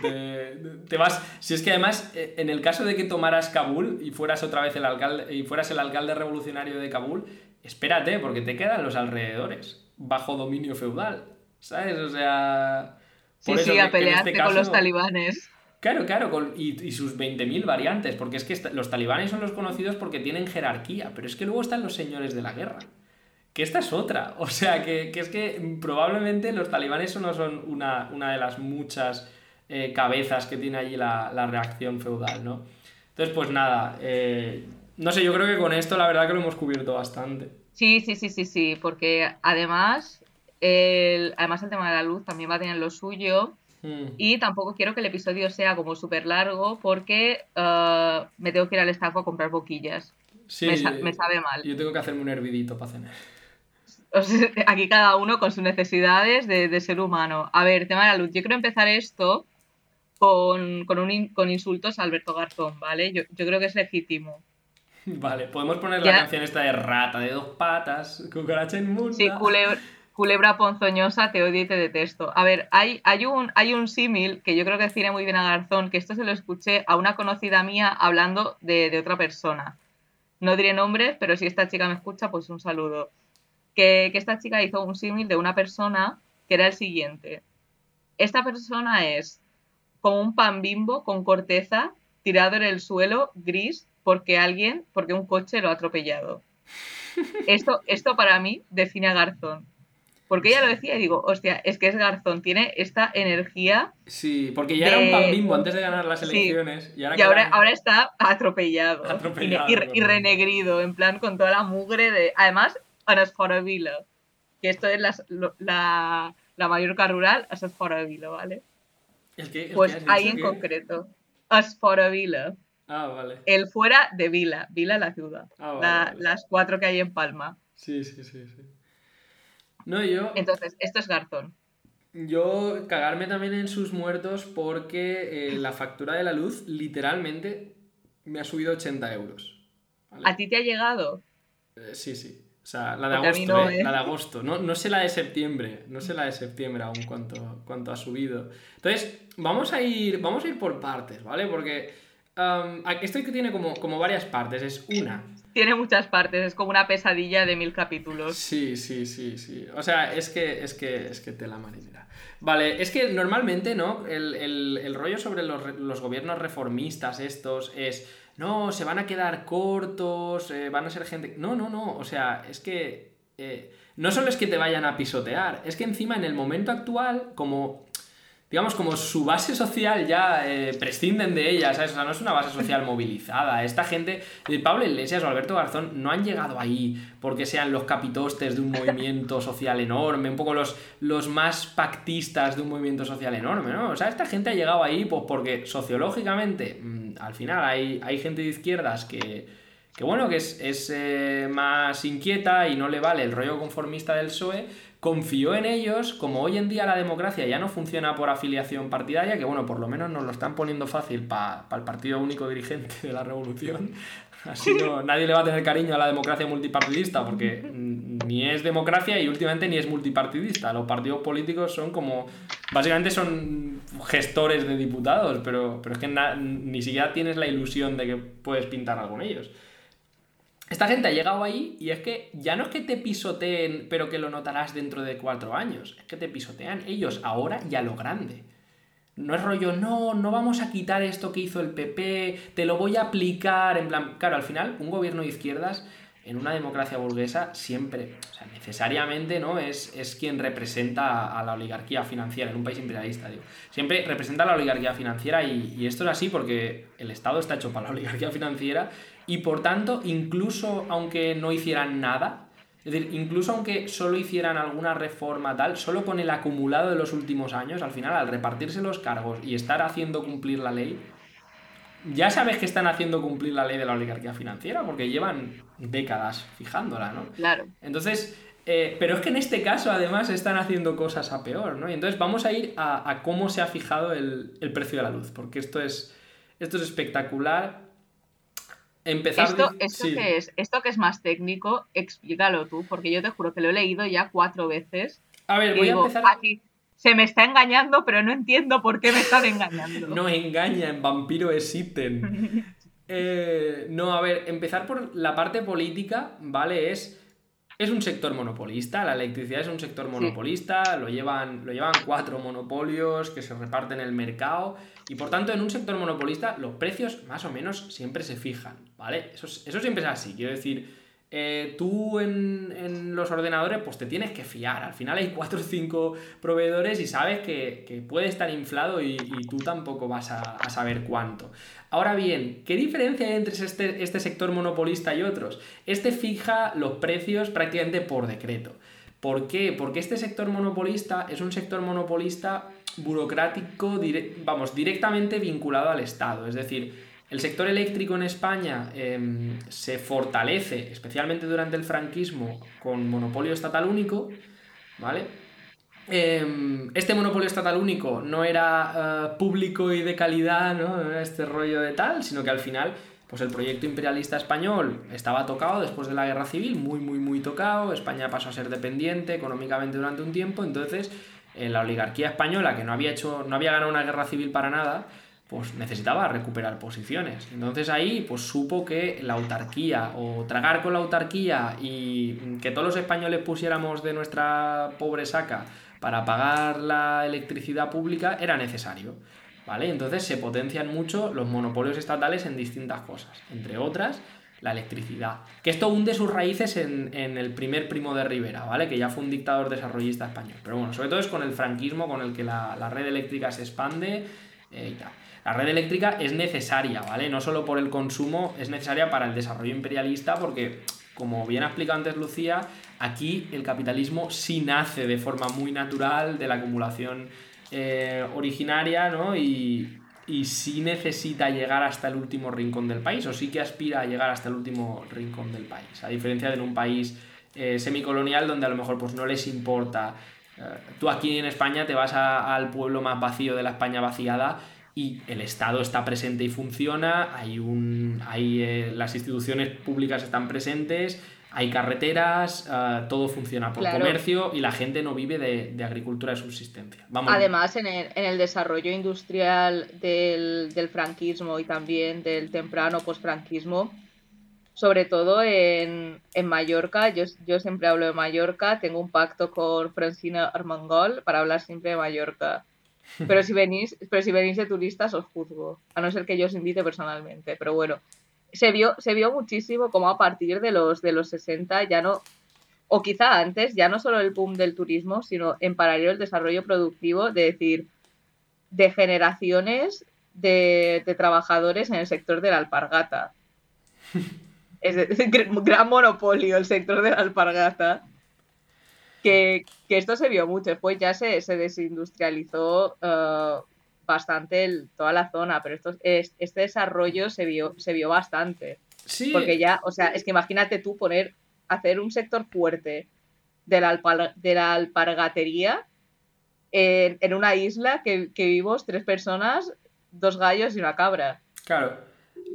te, vas. Si es que además, eh, en el caso de que tomaras Kabul y fueras otra vez el alcalde y fueras el alcalde revolucionario de Kabul, espérate, porque te quedan los alrededores bajo dominio feudal. ¿Sabes? O sea. sí, sí, a este pelearte con los talibanes. Claro, claro, y, y, sus 20.000 variantes, porque es que los talibanes son los conocidos porque tienen jerarquía, pero es que luego están los señores de la guerra. Que esta es otra. O sea, que, es que probablemente los talibanes no son una, una de las muchas eh, cabezas que tiene allí la, reacción feudal, ¿no? Entonces, pues nada, eh, no sé, yo creo que con esto la verdad que lo hemos cubierto bastante. Sí, sí, sí, sí, sí, porque además el, además el tema de la luz también va a tener lo suyo. Hmm. Y tampoco quiero que el episodio sea como súper largo porque uh, me tengo que ir al estaco a comprar boquillas. Sí, me, sabe mal. Yo tengo que hacerme un hervidito para cenar. aquí cada uno con sus necesidades de, de, ser humano. A ver, tema de la luz. Yo quiero empezar esto con, con, un, con insultos a Alberto Garzón, ¿vale? Yo, yo creo que es legítimo. Vale, podemos poner la canción esta de rata de dos patas, cucaracha inmunda. Sí, culebra, ponzoñosa, te odio y te detesto. A ver, hay, hay un, hay un símil que yo creo que define muy bien a Garzón, que esto se lo escuché a una conocida mía hablando de, de otra persona. No diré nombres, pero si esta chica me escucha, pues un saludo. Que, que esta chica hizo un símil de una persona que era el siguiente. Esta persona es como un pan bimbo con corteza tirado en el suelo gris porque alguien, porque un coche lo ha atropellado. Esto, esto para mí define a Garzón. Porque ella lo decía y digo, hostia, es que es Garzón, tiene esta energía. Sí, porque ya era un pan bimbo antes de ganar las elecciones. y, ahora, ahora, está atropellado, y, renegrido, en plan con toda la mugre de. Además, Anasforavila, que esto es la, la, la Mallorca rural, Anasforavila, ¿vale? pues ahí en concreto. Asfora Vila. Ah, vale. El fuera de Vila. Vila la ciudad. Ah, las cuatro que hay en Palma. Sí, sí, sí, sí. No, yo. Entonces, esto es Garzón. Yo cagarme también en sus muertos porque eh, la factura de la luz literalmente me ha subido 80 euros. ¿A ti te ha llegado? Eh, sí, sí. O sea, la de agosto, eh, la de agosto. No, no sé la de septiembre. No sé la de septiembre aún cuánto, cuánto ha subido. Entonces, vamos a ir, vamos a ir por partes, ¿vale? Porque um, esto que tiene como, como varias partes. Es una, tiene muchas partes, es como una pesadilla de mil capítulos. Sí, sí, sí, sí. O sea, es que, es que, es que tela marinera. Vale, es que normalmente, ¿no? El, rollo sobre los, gobiernos reformistas estos es, no, se van a quedar cortos, eh, van a ser gente... No, no, no, o sea, es que... Eh, no solo es que te vayan a pisotear, es que encima en el momento actual, como digamos, como su base social ya eh, prescinden de ella, ¿sabes? O sea, no es una base social movilizada. Esta gente, Pablo Iglesias o Alberto Garzón, no han llegado ahí porque sean los capitostes de un movimiento social enorme, un poco los, los más pactistas de un movimiento social enorme, ¿no? O sea, esta gente ha llegado ahí pues porque sociológicamente, mm, al final hay, hay gente de izquierdas que, que bueno, que es, es eh, más inquieta y no le vale el rollo conformista del PSOE, confió en ellos, como hoy en día la democracia ya no funciona por afiliación partidaria, que bueno, por lo menos nos lo están poniendo fácil para el partido único dirigente de la revolución, así no, nadie le va a tener cariño a la democracia multipartidista, porque ni es democracia y últimamente ni es multipartidista. Los partidos políticos son como, básicamente son gestores de diputados, pero, pero es que ni siquiera tienes la ilusión de que puedes pintar algo con ellos. Esta gente ha llegado ahí y es que ya no es que te pisoteen, pero que lo notarás dentro de cuatro años. Es que te pisotean ellos ahora y a lo grande. No es rollo, no, no vamos a quitar esto que hizo el PP, te lo voy a aplicar. En plan, claro, al final, un gobierno de izquierdas en una democracia burguesa siempre, o sea, necesariamente, ¿no? Es, es quien representa a la oligarquía financiera en un país imperialista, digo. Siempre representa a la oligarquía financiera y, y esto es así porque el Estado está hecho para la oligarquía financiera y por tanto, incluso aunque no hicieran nada, es decir, incluso aunque solo hicieran alguna reforma tal, solo con el acumulado de los últimos años, al final, al repartirse los cargos y estar haciendo cumplir la ley, ya sabes que están haciendo cumplir la ley de la oligarquía financiera, porque llevan décadas fijándola, ¿no? Claro. Entonces, eh, pero es que en este caso, además, están haciendo cosas a peor, ¿no? Y entonces vamos a ir a, cómo se ha fijado el, el, precio de la luz, porque esto es, esto es espectacular Empezar esto, esto que es, esto que es más técnico, explícalo tú, porque yo te juro que lo he leído ya cuatro veces. A ver, voy a empezar. Aquí se me está engañando, pero no entiendo por qué me están engañando. no engañan, vampiro existen. eh, no, a ver, empezar por la parte política, ¿vale? Es es un sector monopolista, la electricidad es un sector monopolista, lo, llevan, lo llevan cuatro monopolios que se reparten el mercado y por tanto en un sector monopolista los precios más o menos siempre se fijan, ¿vale? Eso, eso siempre es así, quiero decir, eh, tú en, los ordenadores pues te tienes que fiar. Al final hay cuatro o cinco proveedores y sabes que, puede estar inflado y, tú tampoco vas a, saber cuánto. Ahora bien, ¿qué diferencia hay entre este, este sector monopolista y otros? Este fija los precios prácticamente por decreto. ¿Por qué? Porque este sector monopolista es un sector monopolista burocrático, vamos, directamente vinculado al Estado. Es decir, el sector eléctrico en España em, se fortalece, especialmente durante el franquismo, con monopolio estatal único, ¿vale? Em, este monopolio estatal único no era eh, público y de calidad, ¿no? este rollo de tal, sino que al final, pues el proyecto imperialista español estaba tocado después de la guerra civil, muy, muy, muy tocado. España pasó a ser dependiente económicamente durante un tiempo, entonces en la oligarquía española, que no había hecho, no había ganado una guerra civil para nada, pues necesitaba recuperar posiciones. Entonces ahí pues supo que la autarquía o tragar con la autarquía y que todos los españoles pusiéramos de nuestra pobre saca para pagar la electricidad pública era necesario. ¿Vale? Entonces se potencian mucho los monopolios estatales en distintas cosas, entre otras la electricidad. Que esto hunde sus raíces en, el primer primo de Rivera, ¿vale? Que ya fue un dictador desarrollista español. Pero bueno, sobre todo es con el franquismo con el que la, la red eléctrica se expande eh, y tal. La red eléctrica es necesaria, ¿vale? No solo por el consumo, es necesaria para el desarrollo imperialista porque, como bien ha explicado antes Lucía, aquí el capitalismo sí nace de forma muy natural de la acumulación eh, originaria, ¿no? Y, y sí necesita llegar hasta el último rincón del país, o sí que aspira a llegar hasta el último rincón del país, a diferencia de un país eh, semicolonial donde a lo mejor pues, no les importa. Eh, tú aquí en España te vas al pueblo más vacío de la España vaciada y el Estado está presente y funciona, hay un, hay, eh, las instituciones públicas están presentes, hay carreteras, eh, todo funciona por comercio y la gente no vive de, agricultura de subsistencia. Además, en el, en el, desarrollo industrial del, franquismo y también del temprano posfranquismo, sobre todo en, en Mallorca. Yo, yo, siempre hablo de Mallorca, tengo un pacto con Francina Armangol para hablar siempre de Mallorca. Pero si venís, pero si venís de turistas os juzgo, a no ser que yo os invite personalmente. Pero bueno, se vio, se vio muchísimo como a partir de los, de los 60 ya no, o quizá antes, ya no solo el boom del turismo, sino en paralelo el desarrollo productivo, de decir, de generaciones de, de trabajadores en el sector de la alpargata. es un gran monopolio el sector de la alpargata. Que, que, esto se vio mucho. Después ya se, se desindustrializó uh, bastante el, toda la zona, pero esto, es, este desarrollo se vio, se vio bastante. Sí. Porque ya, o sea, es que imagínate tú poner, hacer un sector fuerte de la, alpar, de la alpargatería en, en una isla que, que vivimos tres personas, dos gallos y una cabra. Claro.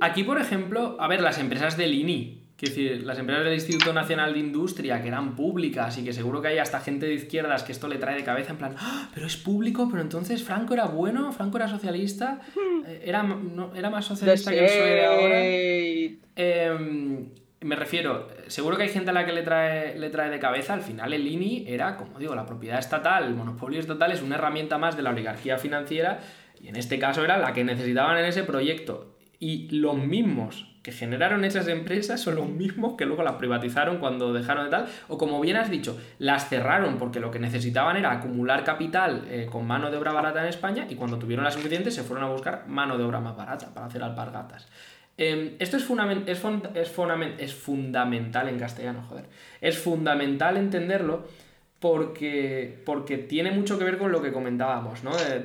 Aquí, por ejemplo, a ver, las empresas del INI, Quiero decir, las empresas del Instituto Nacional de Industria, que eran públicas y que seguro que hay hasta gente de izquierdas que esto le trae de cabeza en plan, ¡Ah, pero es público, pero entonces Franco era bueno, Franco era socialista, eh, era, no, era más socialista que el PSOE de ahora. Eh, me refiero, seguro que hay gente a la que le trae, le trae de cabeza, al final el INI era, como digo, la propiedad estatal, el monopolio estatal es una herramienta más de la oligarquía financiera y en este caso era la que necesitaban en ese proyecto. Y los mismos que generaron esas empresas son los mismos que luego las privatizaron cuando dejaron de tal, o como bien has dicho, las cerraron porque lo que necesitaban era acumular capital eh, con mano de obra barata en España y cuando tuvieron la suficiente se fueron a buscar mano de obra más barata para hacer alpargatas. Eh, esto es, es, es, es fundamental en castellano, joder. Es fundamental entenderlo porque, porque tiene mucho que ver con lo que comentábamos, ¿no? De,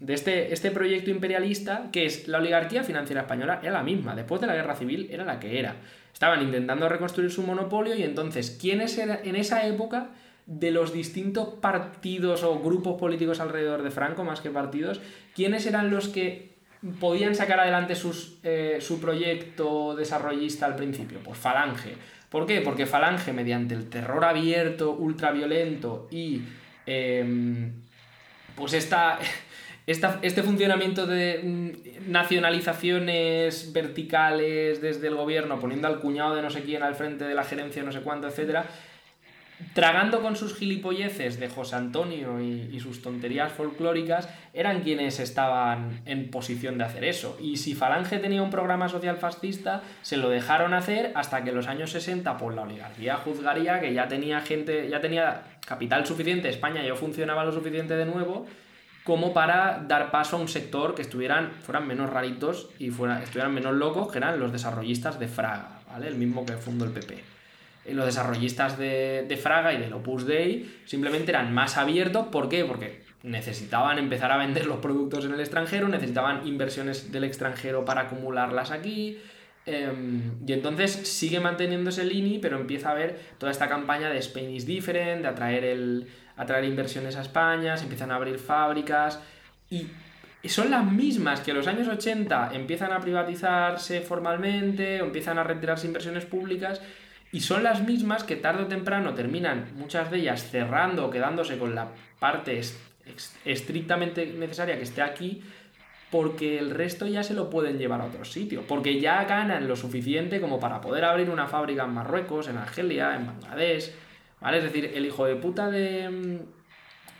de, este, este proyecto imperialista, que es la oligarquía financiera española, era la misma, después de la guerra civil era la que era. Estaban intentando reconstruir su monopolio y entonces, ¿quiénes eran en esa época de los distintos partidos o grupos políticos alrededor de Franco, más que partidos, quiénes eran los que podían sacar adelante sus, eh, su proyecto desarrollista al principio? Pues Falange ¿Por qué? Porque Falange, mediante el terror abierto, ultraviolento y eh, pues esta, esta, este funcionamiento de mm, nacionalizaciones verticales desde el gobierno, poniendo al cuñado de no sé quién al frente de la gerencia, no sé cuánto, etcétera, tragando con sus gilipolleces de José Antonio y, sus tonterías folclóricas, eran quienes estaban en posición de hacer eso. Y si Falange tenía un programa social fascista, se lo dejaron hacer hasta que en los años 60, pues la oligarquía juzgaría que ya tenía gente, ya tenía capital suficiente, España ya funcionaba lo suficiente de nuevo como para dar paso a un sector que estuvieran, fueran menos raritos y fueran, estuvieran menos locos, que eran los desarrollistas de Fraga, ¿vale? El mismo que fundó el PP los desarrollistas de, Fraga y del Opus Dei simplemente eran más abiertos. ¿Por qué? Porque necesitaban empezar a vender los productos en el extranjero, necesitaban inversiones del extranjero para acumularlas aquí. Eh, y entonces sigue manteniéndose el INI, pero empieza a haber toda esta campaña de Spain is different, de atraer, el, atraer inversiones a España, se empiezan a abrir fábricas y son las mismas que en los años 80 empiezan a privatizarse formalmente o empiezan a retirarse inversiones públicas y son las mismas que tarde o temprano terminan, muchas de ellas, cerrando o quedándose con la parte estrictamente necesaria que esté aquí, porque el resto ya se lo pueden llevar a otro sitio, porque ya ganan lo suficiente como para poder abrir una fábrica en Marruecos, en Argelia, en Bangladesh, ¿vale? Es decir, el hijo de puta de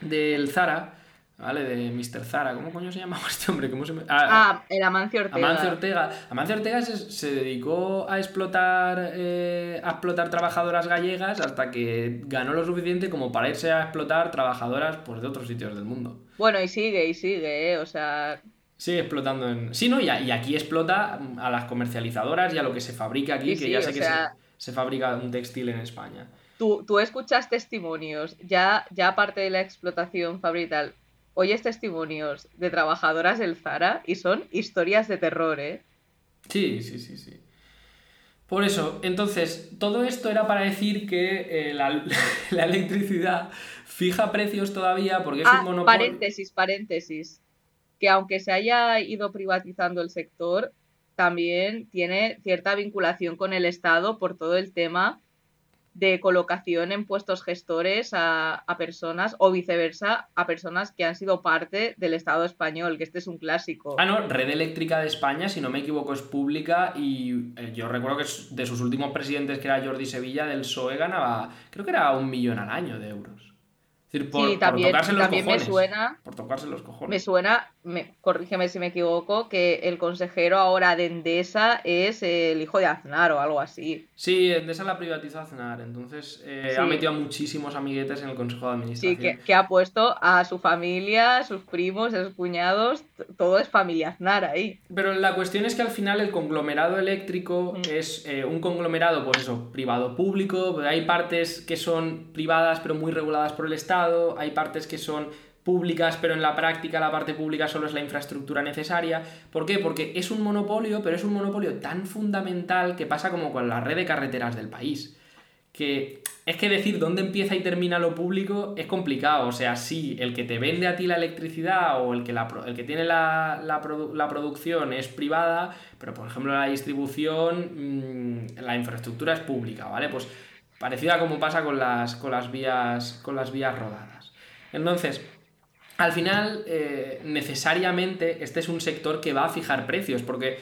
del Zara ¿vale? De Mr. Zara. ¿Cómo coño se llamaba este hombre? ¿Cómo se ah, ah, el Amancio Ortega. Amancio Ortega. Amancio Ortega se, se dedicó a explotar, eh, a explotar trabajadoras gallegas hasta que ganó lo suficiente como para irse a explotar trabajadoras pues, de otros sitios del mundo. Bueno, y sigue, y sigue, ¿eh? O sea... Sigue explotando en... Sí, ¿no? Y, y aquí explota a las comercializadoras y a lo que se fabrica aquí, que sí, ya sé que sea... se, se fabrica un textil en España. Tú, tú, escuchas testimonios, ya, ya aparte de la explotación fabrical, oyes testimonios de trabajadoras del Zara y son historias de terror, ¿eh? Sí, sí, sí, sí. Por eso, entonces, todo esto era para decir que eh, la, la, electricidad fija precios todavía porque es ah, un monopolio. Paréntesis, paréntesis. Que aunque se haya ido privatizando el sector, también tiene cierta vinculación con el Estado por todo el tema de colocación en puestos gestores a, personas o viceversa a personas que han sido parte del Estado español, que este es un clásico. Ah, no, Red Eléctrica de España, si no me equivoco, es pública y eh, yo recuerdo que de sus últimos presidentes, que era Jordi Sevilla, del PSOE ganaba, creo que era un millón al año de euros. Es decir, por, sí, también, tocarse los también me suena. Por tocarse los cojones. Me suena, me, corrígeme si me equivoco, que el consejero ahora de Endesa es el hijo de Aznar o algo así. Sí, Endesa la privatizó Aznar, entonces eh, ha metido a muchísimos amiguetes en el consejo de administración. Sí, que, ha puesto a su familia, sus primos, a sus cuñados, todo es familia Aznar ahí. Pero la cuestión es que al final el conglomerado eléctrico mm. es eh, un conglomerado, pues eso, privado-público, hay partes que son privadas pero muy reguladas por el Estado hay partes que son públicas, pero en la práctica la parte pública solo es la infraestructura necesaria. ¿Por qué? Porque es un monopolio, pero es un monopolio tan fundamental que pasa como con la red de carreteras del país. Que es que decir dónde empieza y termina lo público es complicado. O sea, sí, el que te vende a ti la electricidad o el que, el que tiene la, producción es privada, pero por ejemplo la distribución, mm, la infraestructura es pública, ¿vale? Pues parecida como pasa con las, con las, vías, con las vías rodadas. Entonces, al final, eh, necesariamente, este es un sector que va a fijar precios, porque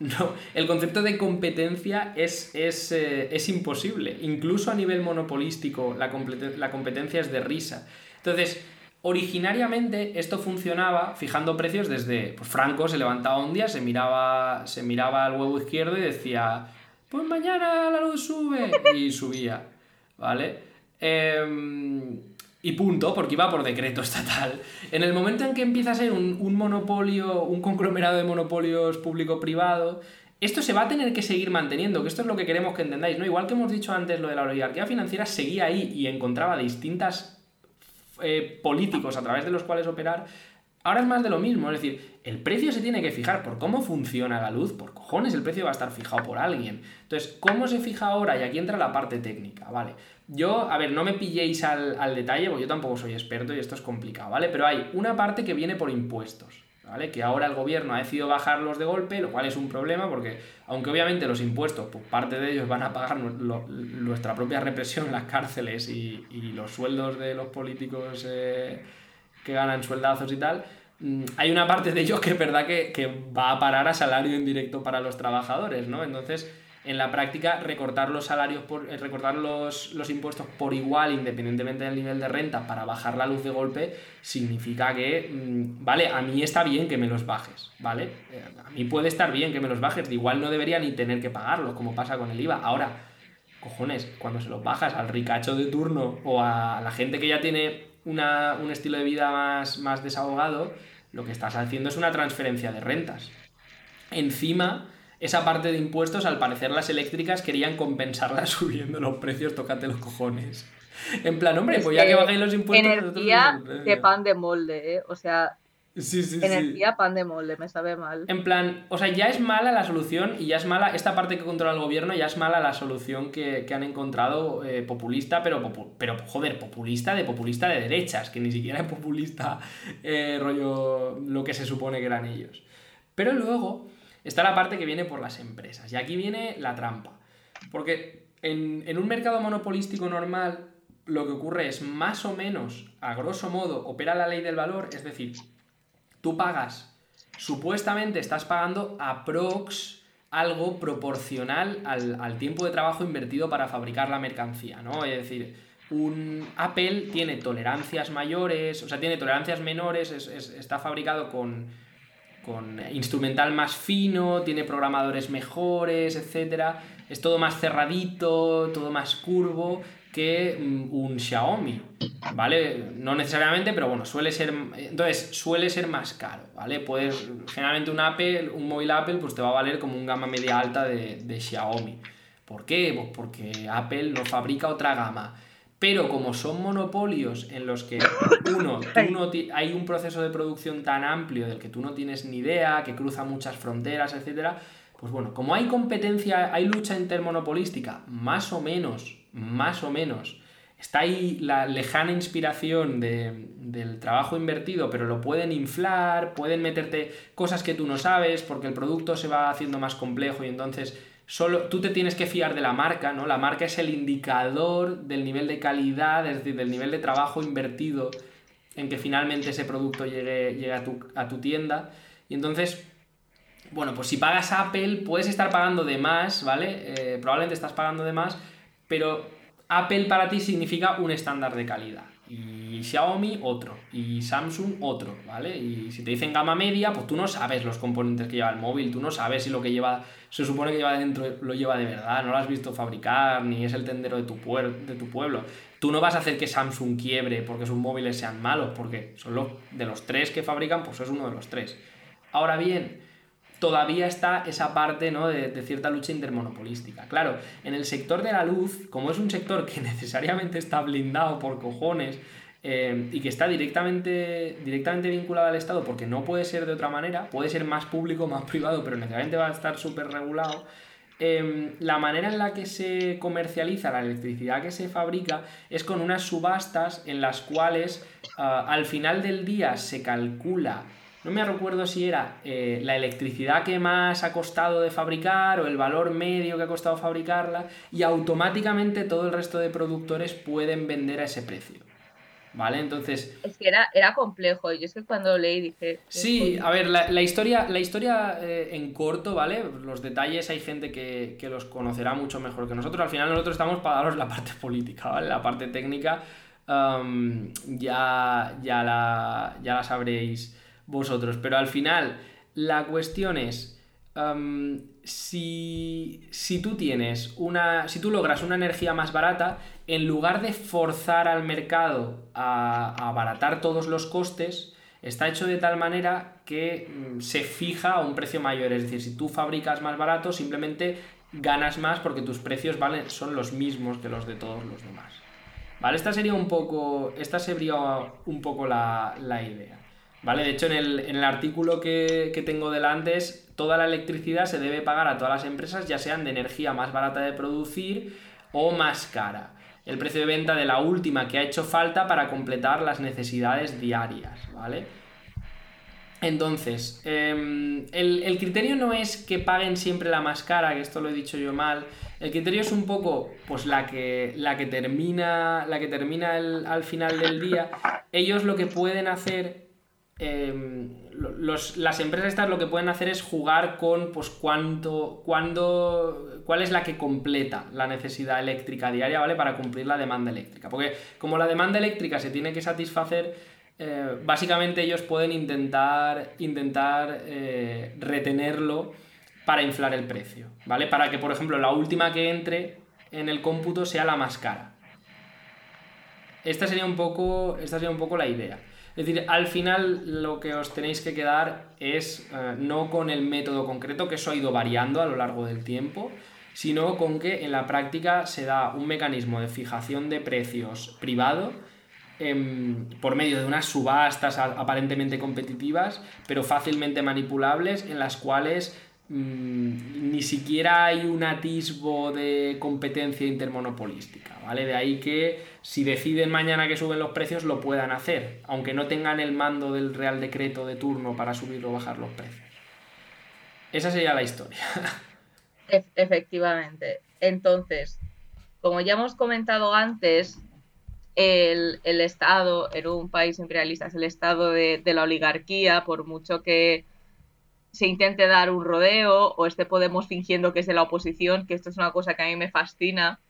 no, el concepto de competencia es, es, eh, imposible. Incluso a nivel monopolístico, la, la competencia es de risa. Entonces, originariamente esto funcionaba fijando precios desde pues, Franco se levantaba un día, se miraba, se miraba al huevo izquierdo y decía pues mañana la luz sube. Y subía, ¿vale? Em, y punto, porque iba por decreto estatal. En el momento en que empieza a ser un, monopolio, un conglomerado de monopolios público-privado, esto se va a tener que seguir manteniendo, que esto es lo que queremos que entendáis, ¿no? Igual que hemos dicho antes lo de la oligarquía financiera, seguía ahí y encontraba distintas eh, políticos a través de los cuales operar, Ahora es más de lo mismo, es decir, el precio se tiene que fijar por cómo funciona la luz, por cojones el precio va a estar fijado por alguien. Entonces, ¿cómo se fija ahora? Y aquí entra la parte técnica, ¿vale? Yo, a ver, no me pilléis al, detalle, porque yo tampoco soy experto y esto es complicado, ¿vale? Pero hay una parte que viene por impuestos, ¿vale? Que ahora el gobierno ha decidido bajarlos de golpe, lo cual es un problema porque, aunque obviamente los impuestos, pues parte de ellos van a pagar nuestra propia represión, las cárceles y, los sueldos de los políticos... Eh, que ganan sueldazos y tal, mm, hay una parte de ellos que es verdad que, va a parar a salario indirecto para los trabajadores, ¿no? Entonces, en la práctica, recortar los salarios, por, eh, recortar los, impuestos por igual, independientemente del nivel de renta, para bajar la luz de golpe, significa que, mm, vale, a mí está bien que me los bajes, ¿vale? Eh, a mí puede estar bien que me los bajes, igual no debería ni tener que pagarlos, como pasa con el IVA. Ahora, cojones, cuando se los bajas al ricacho de turno o a la gente que ya tiene un estilo de vida más, más desahogado, lo que estás haciendo es una transferencia de rentas. Encima, esa parte de impuestos, al parecer las eléctricas querían compensarla subiendo los precios, tócate los cojones. En plan, hombre, pues ya que bajéis los impuestos... Energía de pan de molde, ¿eh? O sea, Sí, sí, Energía pan de molde, me sabe mal. En plan, o sea, ya es mala la solución y ya es mala esta parte que controla el gobierno, ya es mala la solución que, han encontrado eh, populista, pero, pero joder, populista de populista de derechas, que ni siquiera es populista eh, rollo lo que se supone que eran ellos. Pero luego está la parte que viene por las empresas y aquí viene la trampa. Porque en, en un mercado monopolístico normal lo que ocurre es más o menos, a grosso modo, opera la ley del valor, es decir, tú pagas, supuestamente estás pagando a prox algo proporcional al, tiempo de trabajo invertido para fabricar la mercancía, ¿no? Es decir, un Apple tiene tolerancias mayores, o sea, tiene tolerancias menores, está fabricado con, con instrumental más fino, tiene programadores mejores, etc. Es todo más cerradito, todo más curvo, que mm, un Xiaomi, ¿vale? No necesariamente, pero bueno, suele ser, entonces suele ser más caro, ¿vale? Pues generalmente un Apple, un móvil Apple, pues te va a valer como un gama media alta de, de Xiaomi. ¿Por qué? Pues porque Apple no fabrica otra gama. Pero como son monopolios en los que uno, no hay un proceso de producción tan amplio del que tú no tienes ni idea, que cruza muchas fronteras, etcétera, pues bueno, como hay competencia, hay lucha intermonopolística, más o menos más o menos. Está ahí la lejana inspiración del trabajo invertido, pero lo pueden inflar, pueden meterte cosas que tú no sabes, porque el producto se va haciendo más complejo y entonces solo tú te tienes que fiar de la marca, ¿no? La marca es el indicador del nivel de calidad, es decir, del nivel de trabajo invertido en que finalmente ese producto llegue, llegue a, tu, a tu tienda. Y entonces, bueno, pues si pagas Apple, puedes estar pagando de más, ¿vale? Eh, probablemente estás pagando de más, pero Apple para ti significa un estándar de calidad. Y Xiaomi otro. Y Samsung otro, ¿vale? Y si te dicen gama media, pues tú no sabes los componentes que lleva el móvil, tú no sabes si lo que lleva, se supone que lleva dentro, lo lleva de verdad, no lo has visto fabricar, ni es el tendero de tu, de tu pueblo. Tú no vas a hacer que Samsung quiebre porque sus móviles sean malos, porque son los, de los tres que fabrican, pues es uno de los tres. Ahora bien, todavía está esa parte ¿no? de, cierta lucha intermonopolística. Claro, en el sector de la luz, como es un sector que necesariamente está blindado por cojones eh, y que está directamente, directamente vinculado al Estado, porque no puede ser de otra manera, puede ser más público, más privado, pero necesariamente va a estar súper regulado. Em, la manera en la que se comercializa la electricidad que se fabrica es con unas subastas en las cuales ah, al final del día se calcula no me recuerdo si era eh, la electricidad que más ha costado de fabricar o el valor medio que ha costado fabricarla y automáticamente todo el resto de productores pueden vender a ese precio. ¿Vale? Entonces... Es que era, era complejo. Yo es que cuando leí dije... Sí, a ver, la, historia, la historia eh, en corto, ¿vale? Los detalles hay gente que, los conocerá mucho mejor que nosotros. Al final nosotros estamos para daros la parte política, ¿vale? La parte técnica um, ya, ya, la, ya la sabréis vosotros. Pero al final, la cuestión es. si, si, tú tienes una. Si tú logras una energía más barata, en lugar de forzar al mercado a, abaratar todos los costes, está hecho de tal manera que mm, se fija a un precio mayor. Es decir, si tú fabricas más barato, simplemente ganas más porque tus precios valen, son los mismos que los de todos los demás. ¿Vale? Esta sería un poco. Esta sería un poco la, la idea. ¿Vale? De hecho, en el, artículo que, tengo delante es toda la electricidad se debe pagar a todas las empresas, ya sean de energía más barata de producir o más cara. El precio de venta de la última que ha hecho falta para completar las necesidades diarias, ¿vale? Entonces, em, el, criterio no es que paguen siempre la más cara, que esto lo he dicho yo mal. El criterio es un poco, pues la que, la que termina, la que termina al final del día. Ellos lo que pueden hacer Em, las empresas estas lo que pueden hacer es jugar con pues cuánto, cuándo, cuál es la que completa la necesidad eléctrica diaria, ¿vale? Para cumplir la demanda eléctrica. Porque como la demanda eléctrica se tiene que satisfacer, eh, básicamente ellos pueden intentar, intentar eh, retenerlo para inflar el precio, ¿vale? Para que, por ejemplo, la última que entre en el cómputo sea la más cara. Esta sería un poco, esta sería un poco la idea. Es decir, al final lo que os tenéis que quedar es eh, no con el método concreto, que eso ha ido variando a lo largo del tiempo, sino con que en la práctica se da un mecanismo de fijación de precios privado em, por medio de unas subastas aparentemente competitivas, pero fácilmente manipulables, en las cuales mm, ni siquiera hay un atisbo de competencia intermonopolística, ¿vale? De ahí que si deciden mañana que suben los precios, lo puedan hacer, aunque no tengan el mando del Real Decreto de turno para subir o bajar los precios. Esa sería la historia. Efectivamente. Entonces, como ya hemos comentado antes, el, Estado en un país imperialista es el Estado de, la oligarquía, por mucho que se intente dar un rodeo o este Podemos fingiendo que es de la oposición, que esto es una cosa que a mí me fascina.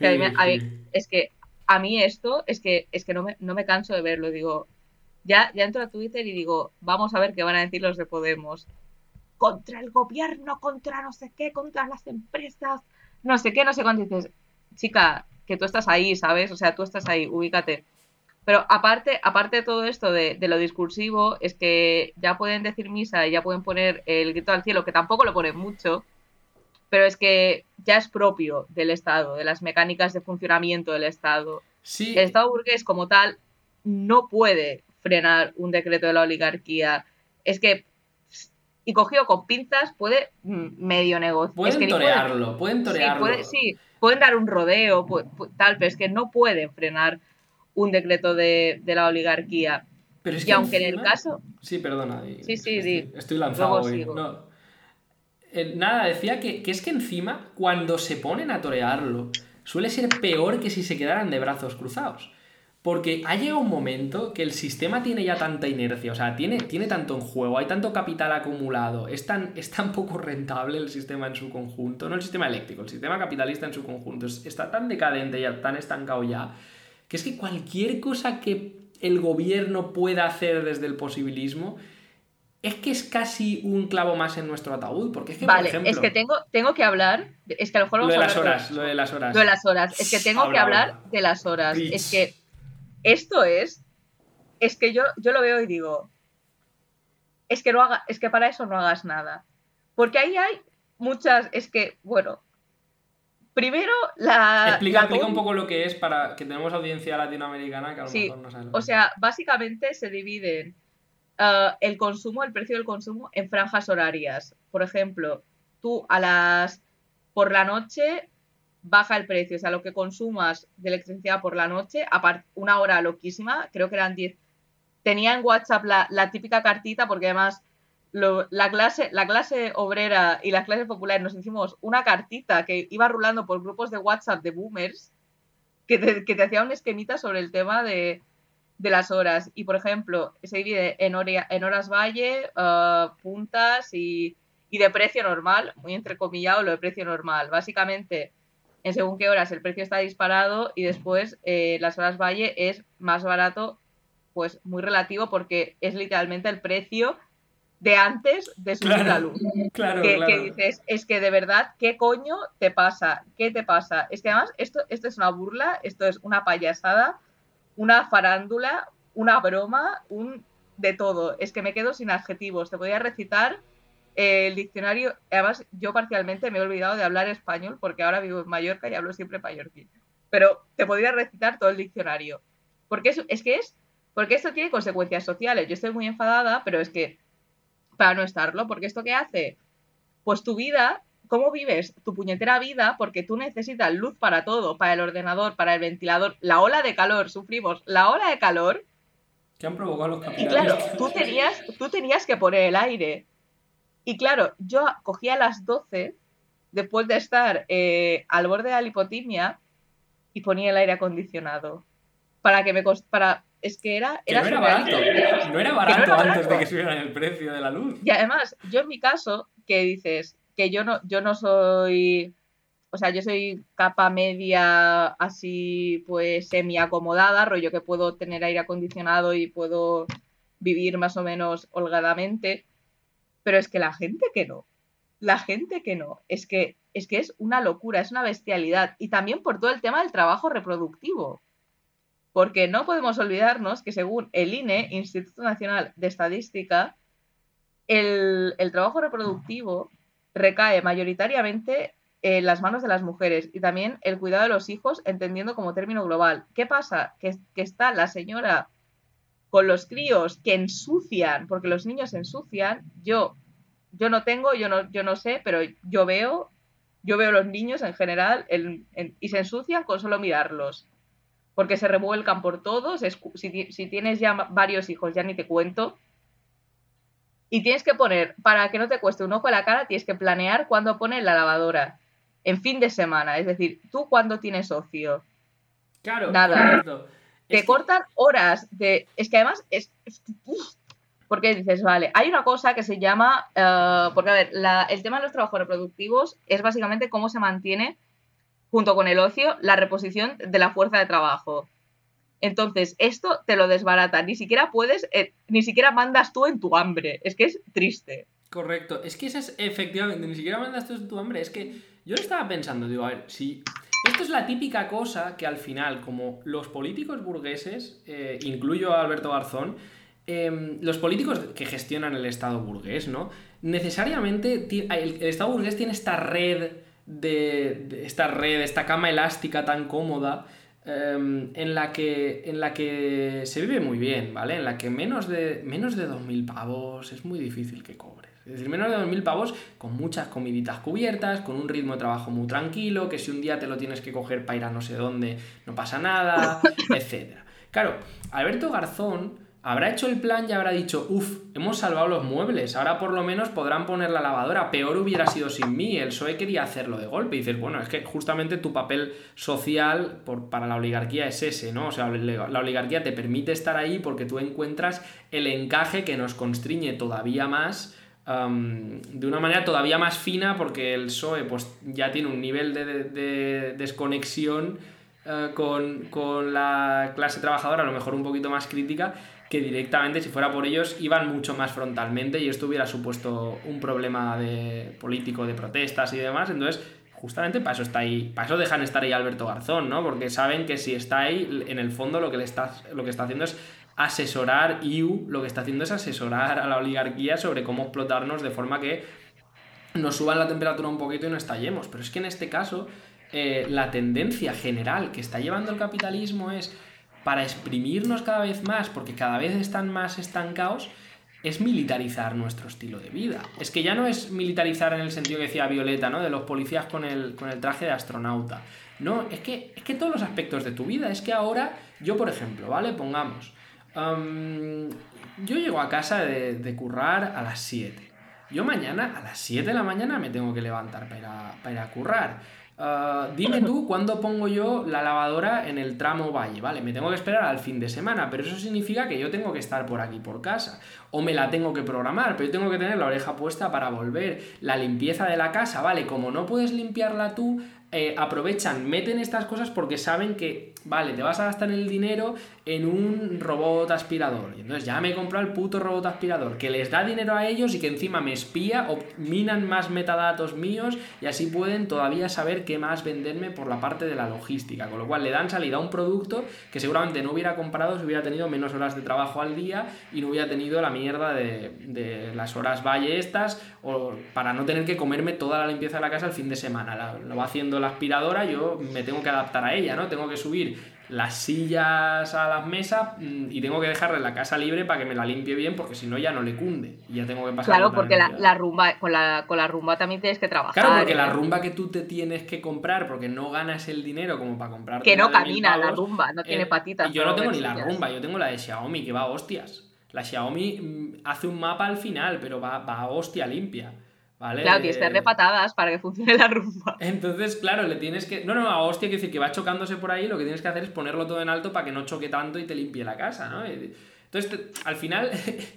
es que a mí esto es que, es que no, me, no me canso de verlo. Digo, ya, ya entro a Twitter y digo, vamos a ver qué van a decir los de Podemos. Contra el gobierno, contra no sé qué, contra las empresas, no sé qué, no sé cuánto. dices, chica, que tú estás ahí, ¿sabes? O sea, tú estás ahí, ubícate. Pero aparte, aparte de todo esto de, de, lo discursivo, es que ya pueden decir misa y ya pueden poner el grito al cielo, que tampoco lo ponen mucho, pero es que ya es propio del Estado, de las mecánicas de funcionamiento del Estado. El Estado burgués como tal no puede frenar un decreto de la oligarquía. Es que, y cogido con pinzas, puede medio negociar. Pueden torearlo, pueden, torearlo. Sí, pueden dar un rodeo, tal, pero es que no pueden frenar un decreto de, la oligarquía. y aunque en el caso... Sí, perdona. Sí, sí, estoy, lanzado hoy. No Eh, nada, decía que, que es que encima, cuando se ponen a torearlo, suele ser peor que si se quedaran de brazos cruzados. Porque ha llegado un momento que el sistema tiene ya tanta inercia, o sea, tiene, tiene tanto en juego, hay tanto capital acumulado, es tan, es tan poco rentable el sistema en su conjunto, no el sistema eléctrico, el sistema capitalista en su conjunto, está tan decadente y tan estancado ya, que es que cualquier cosa que el gobierno pueda hacer desde el posibilismo, es que es casi un clavo más en nuestro ataúd, porque es que, vale, es que tengo, tengo que hablar, es que a lo mejor vamos lo de a las horas, lo de las horas. Lo de las horas, es que tengo que hablar de las horas, es que esto es, es que yo, yo lo veo y digo, es que no haga, es que para eso no hagas nada. Porque ahí hay muchas, es que, bueno, primero la... Explica, un poco lo que es para que tenemos audiencia latinoamericana que a lo mejor no sabe. o sea, básicamente se dividen uh, el consumo, el precio del consumo en franjas horarias. Por ejemplo, tú a las... por la noche baja el precio, o sea, lo que consumas de electricidad por la noche, una hora loquísima, creo que eran 10. Tenía en WhatsApp la, típica cartita, porque además la, clase, la clase obrera y las clases populares nos hicimos una cartita que iba rulando por grupos de WhatsApp de boomers, que te, que hacía un esquemita sobre el tema de, las horas. Y, por ejemplo, se divide en, en horas valle, uh, puntas y, y de precio normal, muy entrecomillado lo de precio normal. Básicamente, en según qué horas el precio está disparado y después eh, las horas valle es más barato, pues muy relativo porque es literalmente el precio de antes de subir la luz. Claro, que, claro. que, dices, es que de verdad, ¿qué coño te pasa? ¿Qué te pasa? Es que además esto, esto es una burla, esto es una payasada, una farándula, una broma, un de todo. Es que me quedo sin adjetivos. Te podría recitar el diccionario, además yo parcialmente me he olvidado de hablar español porque ahora vivo en Mallorca y hablo siempre mallorquín. Pero te podría recitar todo el diccionario. Porque es, es que es, porque esto tiene consecuencias sociales. Yo estoy muy enfadada, pero es que para no estarlo, porque esto qué hace, pues tu vida, ¿cómo vives tu puñetera vida? Porque tú necesitas luz para todo, para el ordenador, para el ventilador, la ola de calor, sufrimos la ola de calor. Que han provocado los. Y claro, tú tenías, tú tenías que poner el aire y claro, yo cogía a las 12, después de estar eh, al borde de la lipotimia, y ponía el aire acondicionado. Para que me para Es que era. era no, era barato, no era barato. antes de que subieran el precio de la luz. Y además, yo en mi caso, que dices que yo no, yo no soy. O sea, yo soy capa media así, pues semi acomodada, rollo que puedo tener aire acondicionado y puedo vivir más o menos holgadamente pero es que la gente que no, la gente que no, es que es que es una locura, es una bestialidad. Y también por todo el tema del trabajo reproductivo. Porque no podemos olvidarnos que según el INE, Instituto Nacional de Estadística, el, el trabajo reproductivo recae mayoritariamente en las manos de las mujeres y también el cuidado de los hijos, entendiendo como término global. ¿Qué pasa? Que, está la señora con los críos que ensucian, porque los niños ensucian, yo, yo no tengo, yo no, yo no sé, pero yo veo, yo veo los niños en general y se ensucian con solo mirarlos, porque se revuelcan por todos, si tienes ya varios hijos, ya ni te cuento, y tienes que poner, para que no te cueste un ojo a la cara, tienes que planear cuándo pones la lavadora. En fin de semana. Es decir, tú cuándo tienes ocio. Claro, nada te cortan horas de... Es que además es... porque dices, vale, hay una cosa que se llama... Eh, porque, a ver, el tema de los trabajos reproductivos es básicamente cómo se mantiene, junto con el ocio, la reposición de la fuerza de trabajo. Entonces, esto te lo desbarata. Ni siquiera puedes, eh, ni siquiera mandas tú en tu hambre. Es que es triste. Correcto. Es que eso es, efectivamente, ni siquiera mandas tú en tu hambre. Es que yo estaba pensando, digo, a ver, si esto es la típica cosa que al final, como los políticos burgueses, eh, incluyo a Alberto Garzón, em, los políticos que gestionan el Estado burgués, ¿no? Necesariamente el, Estado burgués tiene esta red de, esta red, esta cama elástica tan cómoda. Em, en, la que, en la que se vive muy bien, ¿vale? En la que menos de, menos de 2.000 pavos es muy difícil que cobre. Es decir, menos de 2.000 pavos con muchas comiditas cubiertas, con un ritmo de trabajo muy tranquilo, que si un día te lo tienes que coger para ir a no sé dónde, no pasa nada, etc. Claro, Alberto Garzón habrá hecho el plan y habrá dicho, uff, hemos salvado los muebles, ahora por lo menos podrán poner la lavadora, peor hubiera sido sin mí, el PSOE quería hacerlo de golpe. Y dices, bueno, es que justamente tu papel social por, para la oligarquía es ese, ¿no? O sea, la oligarquía te permite estar ahí porque tú encuentras el encaje que nos constriñe todavía más. de una manera todavía más fina porque el PSOE pues, ya tiene un nivel de, desconexión eh, con, con, la clase trabajadora, a lo mejor un poquito más crítica, que directamente, si fuera por ellos, iban mucho más frontalmente y esto hubiera supuesto un problema de político, de protestas y demás. Entonces, justamente para eso está ahí, para eso dejan estar ahí Alberto Garzón, ¿no? Porque saben que si está ahí, en el fondo lo que, le está, lo que está haciendo es asesorar, IU lo que está haciendo es asesorar a la oligarquía sobre cómo explotarnos de forma que nos suban la temperatura un poquito y no estallemos. Pero es que en este caso, eh, la tendencia general que está llevando el capitalismo es para exprimirnos cada vez más, porque cada vez están más estancados, es militarizar nuestro estilo de vida. Es que ya no es militarizar en el sentido que decía Violeta, ¿no? De los policías con el, con el traje de astronauta. No, es que, es que todos los aspectos de tu vida. Es que ahora, yo por ejemplo, ¿vale? Pongamos. yo llego a casa de, de, currar a las 7. Yo mañana a las 7 de la mañana me tengo que levantar para para ir a currar. Ah, dime tú cuándo pongo yo la lavadora en el tramo valle, ¿vale? Me tengo que esperar al fin de semana, pero eso significa que yo tengo que estar por aquí, por casa. O me la tengo que programar, pero yo tengo que tener la oreja puesta para volver. La limpieza de la casa, ¿vale? Como no puedes limpiarla tú, eh, aprovechan, meten estas cosas porque saben que, vale, te vas a gastar el dinero en un robot aspirador. Y entonces ya me he comprado el puto robot aspirador, que les da dinero a ellos y que encima me espía, minan más metadatos míos y así pueden todavía saber qué más venderme por la parte de la logística. Con lo cual le dan salida a un producto que seguramente no hubiera comprado si hubiera tenido menos horas de trabajo al día y no hubiera tenido la mierda de, de las horas valle estas, o para no tener que comerme toda la limpieza de la casa el fin de semana. lo va haciendo la aspiradora, yo me tengo que adaptar a ella, ¿no? Tengo que subir las sillas a las mesas mm, y tengo que dejarle la casa libre para que me la limpie bien porque si no ya no le cunde y ya tengo que pasar claro porque la, rumba con la, con la rumba también tienes que trabajar. Claro porque la rumba que tú te tienes que comprar porque no ganas el dinero como para comprar que no camina la rumba no tiene eh, patitas yo no tengo ni la rumba yo tengo la de Xiaomi que va a hostias. La Xiaomi mm, hace un mapa al final pero va, va a hostia limpia Claro, tienes que darle patadas para que funcione la rumba. Entonces, claro, le tienes que. No, no, a hostia, que decir que va chocándose por ahí, lo que tienes que hacer es ponerlo todo en alto para que no choque tanto y te limpie la casa, ¿no? Entonces, al final,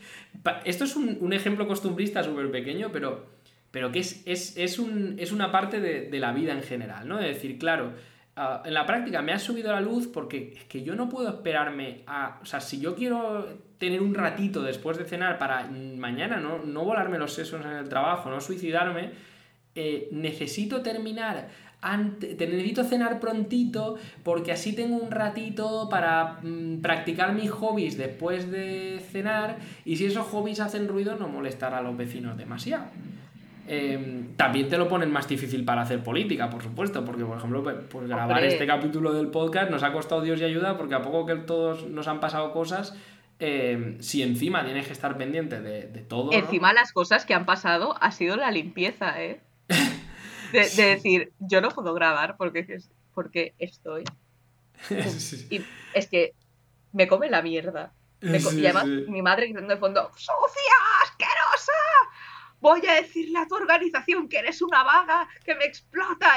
esto es un, ejemplo costumbrista súper pequeño, pero, pero que es, es, es, un, es una parte de, de, la vida en general, ¿no? De decir, claro, Ah, en la práctica me ha subido la luz porque es que yo no puedo esperarme a... O sea, si yo quiero tener un ratito después de cenar para mañana no, no volarme los sesos en el trabajo, no suicidarme, eh, necesito terminar te necesito cenar prontito porque así tengo un ratito para mm, practicar mis hobbies después de cenar y si esos hobbies hacen ruido no molestar a los vecinos demasiado. Em, también te lo ponen más difícil para hacer política, por supuesto, porque por ejemplo, pues, grabar este capítulo del podcast nos ha costado Dios y ayuda, porque a poco que todos nos han pasado cosas, em, si encima tienes que estar pendiente de, todo. Encima las cosas que han pasado ha sido la limpieza, ¿eh? De, decir, yo no puedo grabar porque, porque estoy. Y es que me come la mierda. y además mi madre gritando de fondo, ¡Sucia! ¡Asquerosa! Voy a decirle a tu organización que eres una vaga, que me explota.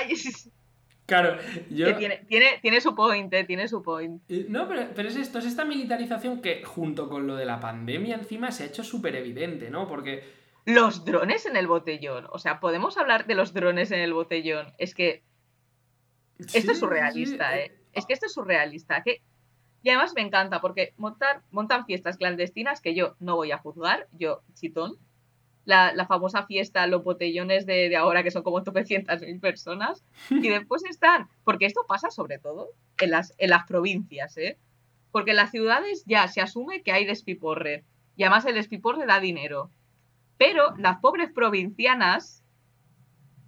Claro, yo... tiene, tiene, su point, eh, tiene su point. No, pero, pero, es esto, es esta militarización que junto con lo de la pandemia encima se ha hecho súper evidente, ¿no? Porque... Los drones en el botellón, o sea, podemos hablar de los drones en el botellón. Es que... Esto es surrealista, ¿eh? Es que esto es surrealista. Que... Y además me encanta porque montar, montan fiestas clandestinas que yo no voy a juzgar, yo chitón, la, famosa fiesta, los botellones de, ahora, que son como 900.000 personas. Y después están, porque esto pasa sobre todo en las, en las provincias, ¿eh? Porque en las ciudades ya se asume que hay despiporre. Y además el despiporre da dinero. Pero las pobres provincianas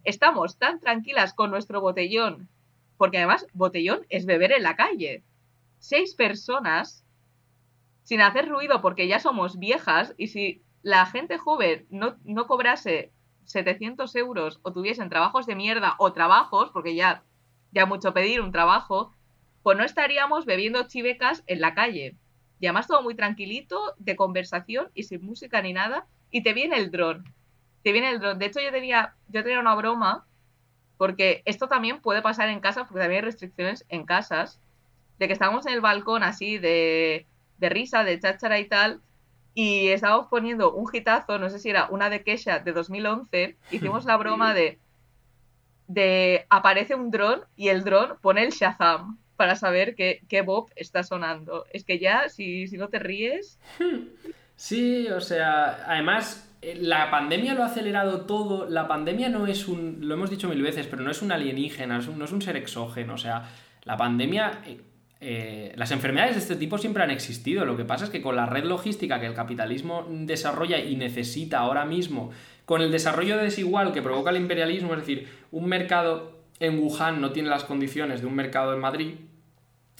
estamos tan tranquilas con nuestro botellón, porque además botellón es beber en la calle. Seis personas sin hacer ruido porque ya somos viejas y si la gente joven no, no cobrase 700 euros o tuviesen trabajos de mierda o trabajos, porque ya, ya mucho pedir un trabajo, pues no estaríamos bebiendo chivecas en la calle. Y además todo muy tranquilito, de conversación y sin música ni nada. Y te viene el dron. Te viene el dron. De hecho, yo tenía, yo tenía una broma, porque esto también puede pasar en casa, porque también hay restricciones en casas, de que estábamos en el balcón así de, de risa, de cháchara y tal, y estábamos poniendo un hitazo, no sé si era una de Kesha de 2011, hicimos la broma de, de aparece un dron y el dron pone el Shazam para saber qué, qué Bob está sonando. Es que ya, si, si no te ríes... Sí, o sea, además eh, la pandemia lo ha acelerado todo. La pandemia no es un, lo hemos dicho mil veces, pero no es un alienígena, no es un ser exógeno. O sea, la pandemia eh, las enfermedades de este tipo siempre han existido. Lo que pasa es que con la red logística que el capitalismo desarrolla y necesita ahora mismo, con el desarrollo desigual que provoca el imperialismo, es decir, un mercado en Wuhan no tiene las condiciones de un mercado en Madrid,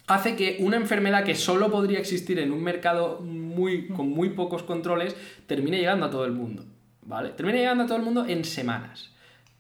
hace que una enfermedad que solo podría existir en un mercado muy, con muy pocos controles termine llegando a todo el mundo. ¿Vale? Termina llegando a todo el mundo en semanas.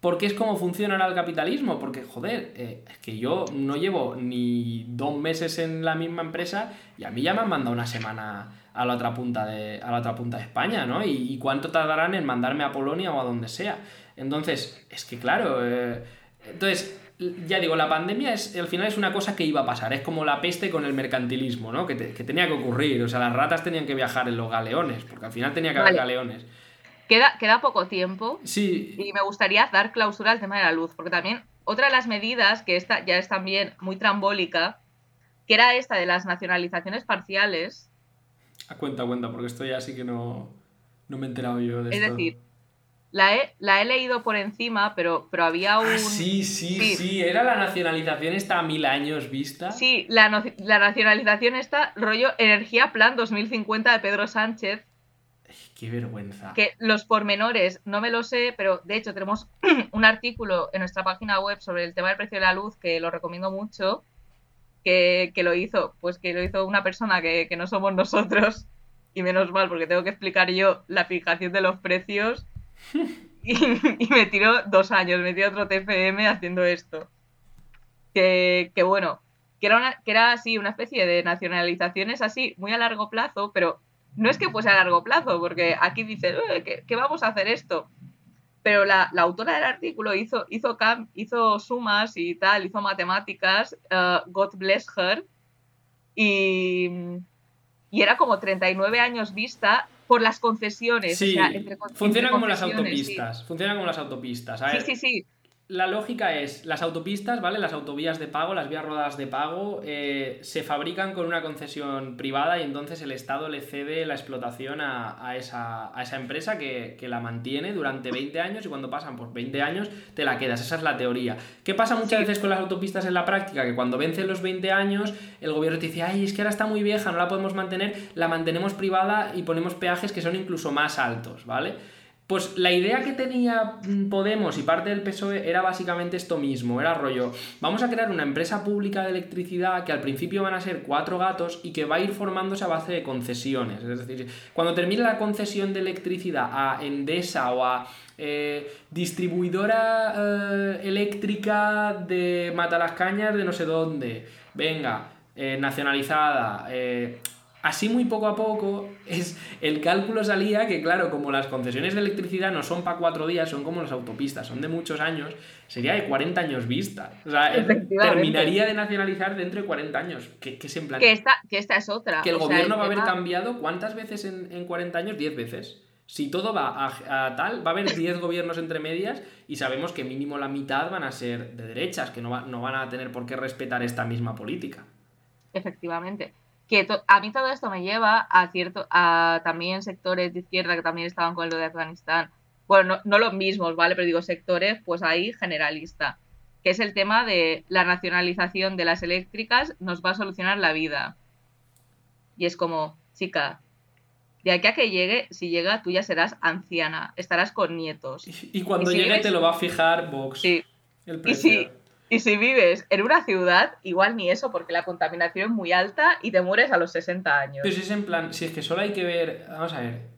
Porque es como funciona el capitalismo. Porque, joder, eh, es que yo no llevo ni dos meses en la misma empresa y a mí ya me han mandado una semana a la otra punta de, a la otra punta de España, ¿no? Y, cuánto tardarán en mandarme a Polonia o a donde sea. Entonces, es que claro. Eh, entonces, ya digo, la pandemia es, al final es una cosa que iba a pasar. Es como la peste con el mercantilismo, ¿no? Que, tenía que ocurrir. O sea, las ratas tenían que viajar en los galeones, porque al final tenía que haber galeones. Queda, poco tiempo. Sí. Y me gustaría dar clausura al tema de la luz, porque también otra de las medidas, que esta ya es también muy trambólica, que era esta de las nacionalizaciones parciales. A cuenta, cuenta, porque esto ya sí que no, no me he enterado yo de es esto. Es decir, la he, la he, leído por encima, pero, pero había ah, un... sí, sí, sí, era la nacionalización esta a mil años vista. Sí, la, la nacionalización esta, rollo Energía Plan 2050 de Pedro Sánchez, Qué vergüenza. Que los pormenores no me lo sé, pero de hecho tenemos un artículo en nuestra página web sobre el tema del precio de la luz que lo recomiendo mucho. Que, lo hizo, pues que lo hizo una persona que, no somos nosotros. Y menos mal, porque tengo que explicar yo la fijación de los precios. Y, me tiró dos años, me tiró otro TFM haciendo esto. Que, bueno, que era, que era así, una especie de nacionalizaciones así, muy a largo plazo, pero no es que fuese a largo plazo, porque aquí dice que, vamos a hacer esto. Pero la, autora del artículo hizo, hizo, hizo sumas y tal, hizo matemáticas, uh, God bless her, y, y, era como 39 años vista por las concesiones. Sí, funciona como las autopistas. Funciona como las autopistas. sí, sí, sí la lógica es, las autopistas, ¿vale? Las autovías de pago, las vías rodadas de pago, eh, se fabrican con una concesión privada y entonces el Estado le cede la explotación a, esa, empresa que, la mantiene durante 20 años y cuando pasan por 20 años te la quedas. Esa es la teoría. ¿Qué pasa muchas veces con las autopistas en la práctica? Que cuando vencen los 20 años, el gobierno te dice, ay, es que ahora está muy vieja, no la podemos mantener, la mantenemos privada y ponemos peajes que son incluso más altos, ¿vale? Pues la idea que tenía mm, Podemos y parte del PSOE era básicamente esto mismo, era rollo, vamos a crear una empresa pública de electricidad que al principio van a ser cuatro gatos y que va a ir formándose a base de concesiones. Es decir, cuando termine la concesión de electricidad a Endesa o a eh, distribuidora eh, eléctrica de Matalascañas de no sé dónde, venga, eh, nacionalizada, así muy poco a poco, es el cálculo salía que, claro, como las concesiones de electricidad no son para cuatro días, son como las autopistas, son de muchos años, sería de 40 años vista. O sea, terminaría de nacionalizar dentro de 40 años. Que, que es en plan. Que esta, que esta es otra. Que el gobierno va a haber cambiado cuántas veces en, en 40 años? 10 veces. Si todo va a, tal, va a haber 10 gobiernos entre medias y sabemos que mínimo la mitad van a ser de derechas, que no, no van a tener por qué respetar esta misma política. Efectivamente que a mí todo esto me lleva a cierto a también sectores de izquierda que también estaban con lo de Afganistán bueno no, los mismos vale pero digo sectores pues ahí generalista que es el tema de la nacionalización de las eléctricas nos va a solucionar la vida y es como chica de aquí a que llegue, si llega, tú ya serás anciana, estarás con nietos. Y, cuando llegue te lo va a fijar Vox. Sí. El precio. Y si vives en una ciudad, igual ni eso, porque la contaminación es muy alta y te mueres a los 60 años. Pero si es en plan, si es que solo hay que ver, vamos a ver,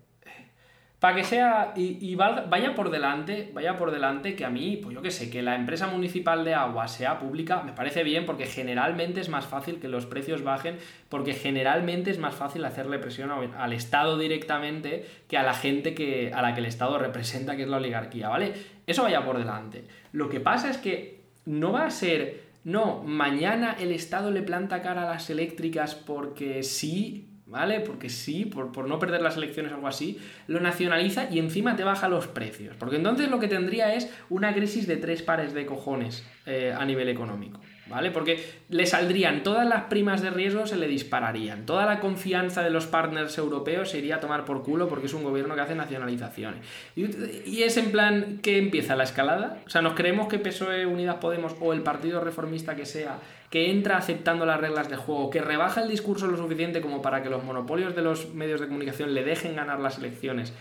para que sea y, vaya por delante, vaya por delante que a mí, pues yo qué sé, que la empresa municipal de agua sea pública, me parece bien porque generalmente es más fácil que los precios bajen, porque generalmente es más fácil hacerle presión al Estado directamente que a la gente que, a la que el Estado representa, que es la oligarquía, ¿vale? Eso vaya por delante. Lo que pasa es que no va a ser, no, mañana el Estado le planta cara a las eléctricas porque sí, ¿vale? Porque sí, por, no perder las elecciones o algo así, lo nacionaliza y encima te baja los precios. Porque entonces lo que tendría es una crisis de tres pares de cojones eh, a nivel económico. ¿Vale? Porque le saldrían todas las primas de riesgo, se le dispararían. Toda la confianza de los partners europeos se iría a tomar por culo porque es un gobierno que hace nacionalizaciones. Y, es en plan que empieza la escalada. O sea, nos creemos que PSOE, Unidas Podemos o el partido reformista que sea que entra aceptando las reglas de juego, que rebaja el discurso lo suficiente como para que los monopolios de los medios de comunicación le dejen ganar las elecciones,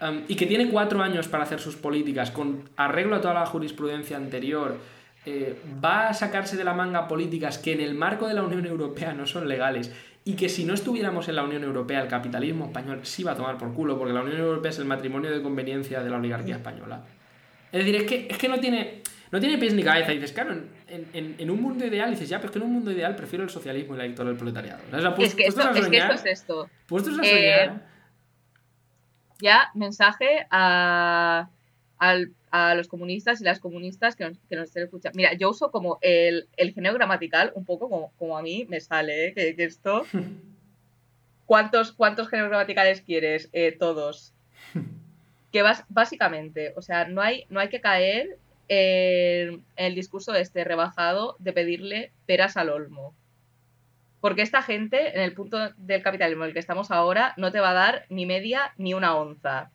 um, y que tiene cuatro años para hacer sus políticas con arreglo a toda la jurisprudencia anterior, eh, va a sacarse de la manga políticas que en el marco de la Unión Europea no son legales y que si no estuviéramos en la Unión Europea el capitalismo español sí va a tomar por culo porque la Unión Europea es el matrimonio de conveniencia de la oligarquía española. Es decir, es que, es que no tiene... No tiene pies ni cabeza. Y dices, claro, en, un mundo ideal, dices, ya, pero es que en un mundo ideal prefiero el socialismo y la dictadura del proletariado. es, que esto, es que esto es esto. Puestos a soñar. Eh, ya, mensaje a, los comunistas y las comunistas que nos, que estén escuchando. Mira, yo uso como el, el genio gramatical, un poco como, como a mí me sale, ¿eh? que, esto. ¿Cuántos, ¿Cuántos géneros gramaticales quieres? Eh, todos. que vas, básicamente, o sea, no hay, no hay que caer el, el discurso este rebajado de pedirle peras al olmo. Porque esta gente, en el punto del capitalismo en el que estamos ahora, no te va a dar ni media ni una onza.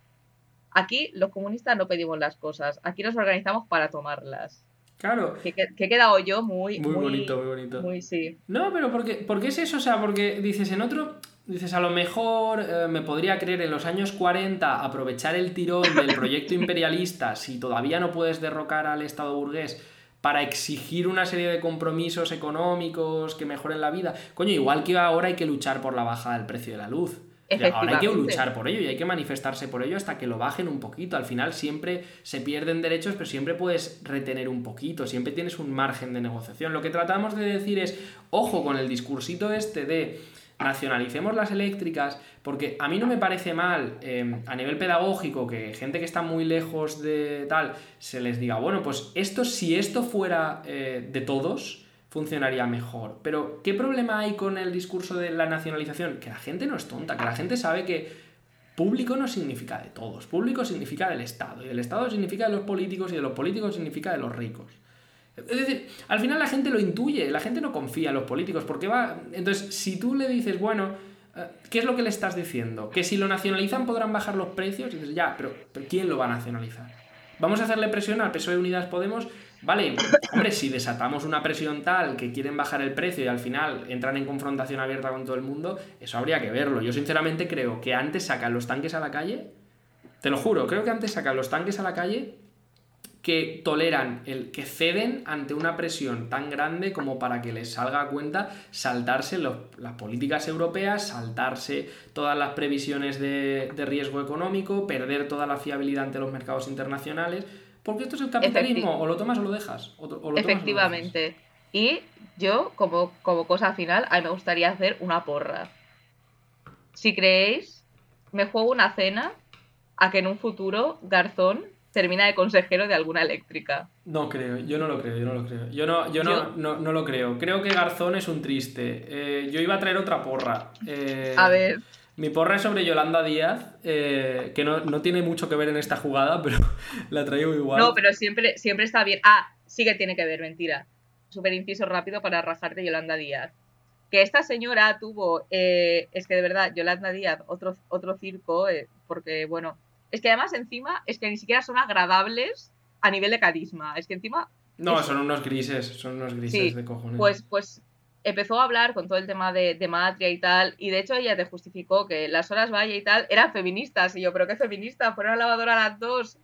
Aquí los comunistas no pedimos las cosas, aquí nos organizamos para tomarlas. Claro. Que, he quedado yo muy, muy, bonito, muy bonito. Muy sí. No, pero porque, porque es eso, o sea, porque dices en otro, dices, a lo mejor eh, me podría creer en los años 40 aprovechar el tirón del proyecto imperialista si todavía no puedes derrocar al Estado burgués para exigir una serie de compromisos económicos que mejoren la vida. Coño, igual que ahora hay que luchar por la baja del precio de la luz. Ahora hay que luchar por ello y hay que manifestarse por ello hasta que lo bajen un poquito. Al final siempre se pierden derechos, pero siempre puedes retener un poquito, siempre tienes un margen de negociación. Lo que tratamos de decir es, ojo con el discursito este de nacionalicemos las eléctricas, porque a mí no me parece mal em, a nivel pedagógico que gente que está muy lejos de tal se les diga, bueno, pues esto, si esto fuera eh, de todos, funcionaría mejor. Pero, ¿qué problema hay con el discurso de la nacionalización? Que la gente no es tonta, que la gente sabe que público no significa de todos, público significa del Estado, y el Estado significa de los políticos, y de los políticos significa de los ricos. Es decir, al final la gente lo intuye, la gente no confía en los políticos, porque va... Entonces, si tú le dices, bueno, eh, ¿qué es lo que le estás diciendo? Que si lo nacionalizan podrán bajar los precios, y dices, ya, pero, ¿quién lo va a nacionalizar? Vamos a hacerle presión al PSOE Unidas Podemos, vale, hombre, si desatamos una presión tal que quieren bajar el precio y al final entran en confrontación abierta con todo el mundo, eso habría que verlo. Yo sinceramente creo que antes sacan los tanques a la calle, te lo juro, creo que antes sacan los tanques a la calle que toleran, el, que ceden ante una presión tan grande como para que les salga a cuenta saltarse las políticas europeas, saltarse todas las previsiones de, riesgo económico, perder toda la fiabilidad ante los mercados internacionales, porque esto es el capitalismo, o lo tomas o lo dejas. Efectivamente. Y yo, como, como cosa final, a mí me gustaría hacer una porra. Si creéis, me juego una cena a que en un futuro Garzón termina de consejero de alguna eléctrica. No creo, yo no lo creo, yo no lo creo. Yo no, yo, no, no, lo creo. Creo que Garzón es un triste. Eh, yo iba a traer otra porra. Eh, a ver. Mi porra es sobre Yolanda Díaz, eh, que no, tiene mucho que ver en esta jugada, pero la traigo igual. No, pero siempre, siempre está bien. Ah, sí que tiene que ver, mentira. Súper inciso rápido para rajarte Yolanda Díaz. Que esta señora tuvo, es que de verdad, Yolanda Díaz, otro, otro circo, porque bueno, es que además encima es que ni siquiera son agradables a nivel de carisma. Es que encima... No, son unos grises, son unos grises de cojones. Pues, pues empezó a hablar con todo el tema de, Matria y tal, y de hecho ella te justificó que las horas Valle y tal eran feministas, y yo, pero ¿qué feminista? Fueron a la lavadora las dos.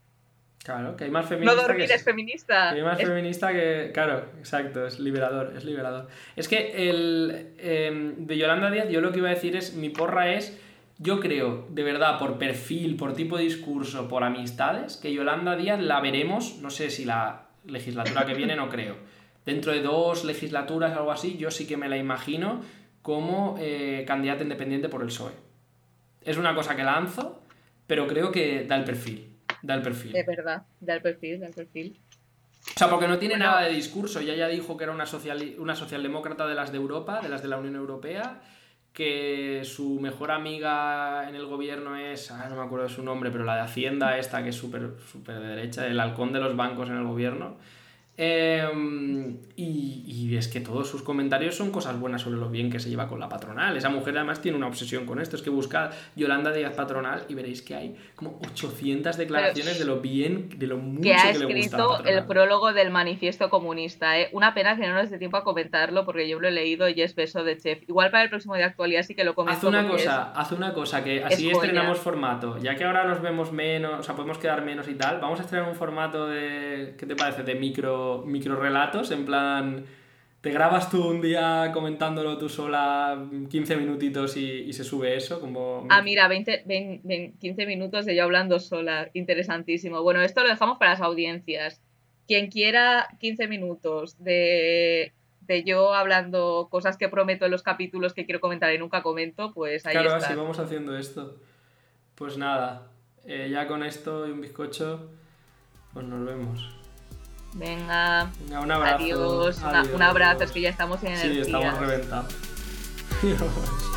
Claro, que hay más feminista. No dormir es feminista. Que hay más feminista que. Claro, exacto, es liberador, es liberador. Es que el. Em, de Yolanda Díaz, yo lo que iba a decir es: mi porra es Yo creo, de verdad, por perfil, por tipo de discurso, por amistades, que Yolanda Díaz la veremos, no sé si la legislatura que viene, no creo. Dentro de dos legislaturas, algo así, yo sí que me la imagino como eh, candidata independiente por el PSOE. Es una cosa que lanzo, pero creo que da el perfil. Da el perfil. Es verdad, da el perfil, da el perfil. O sea, porque no tiene nada de discurso. Ya ya dijo que era una, social, una socialdemócrata de las de Europa, de las de la Unión Europea, que su mejor amiga en el gobierno es, ah, no me acuerdo de su nombre, pero la de Hacienda, esta que es súper super de derecha, el halcón de los bancos en el gobierno. Em, y, es que todos sus comentarios son cosas buenas sobre lo bien que se lleva con la patronal. Esa mujer además tiene una obsesión con esto. Es que buscad Yolanda Díaz Patronal y veréis que hay como 800 declaraciones de lo bien, de lo mucho que, ha escrito el prólogo del manifiesto comunista. ¿eh? Una pena que no nos dé tiempo a comentarlo porque yo lo he leído y es beso de chef. Igual para el próximo de actualidad sí que lo comento. Haz una cosa, haz una cosa, que así estrenamos formato. Ya que ahora nos vemos menos, o sea, podemos quedar menos y tal, vamos a estrenar un formato de, ¿qué te parece? De micro micro, relatos, en plan, te grabas tú un día comentándolo tú sola 15 minutitos y, se sube eso, como... Ah, mira, 20, 15 minutos de yo hablando sola, interesantísimo. Bueno, esto lo dejamos para las audiencias. Quien quiera 15 minutos de, de yo hablando cosas que prometo en los capítulos que quiero comentar y nunca comento, pues ahí claro, está. Claro, así vamos haciendo esto. Pues nada, eh, ya con esto y un bizcocho, pues nos vemos. Venga. un abrazo. Adiós. un abrazo, es que ya estamos en el. Sí, estamos reventados.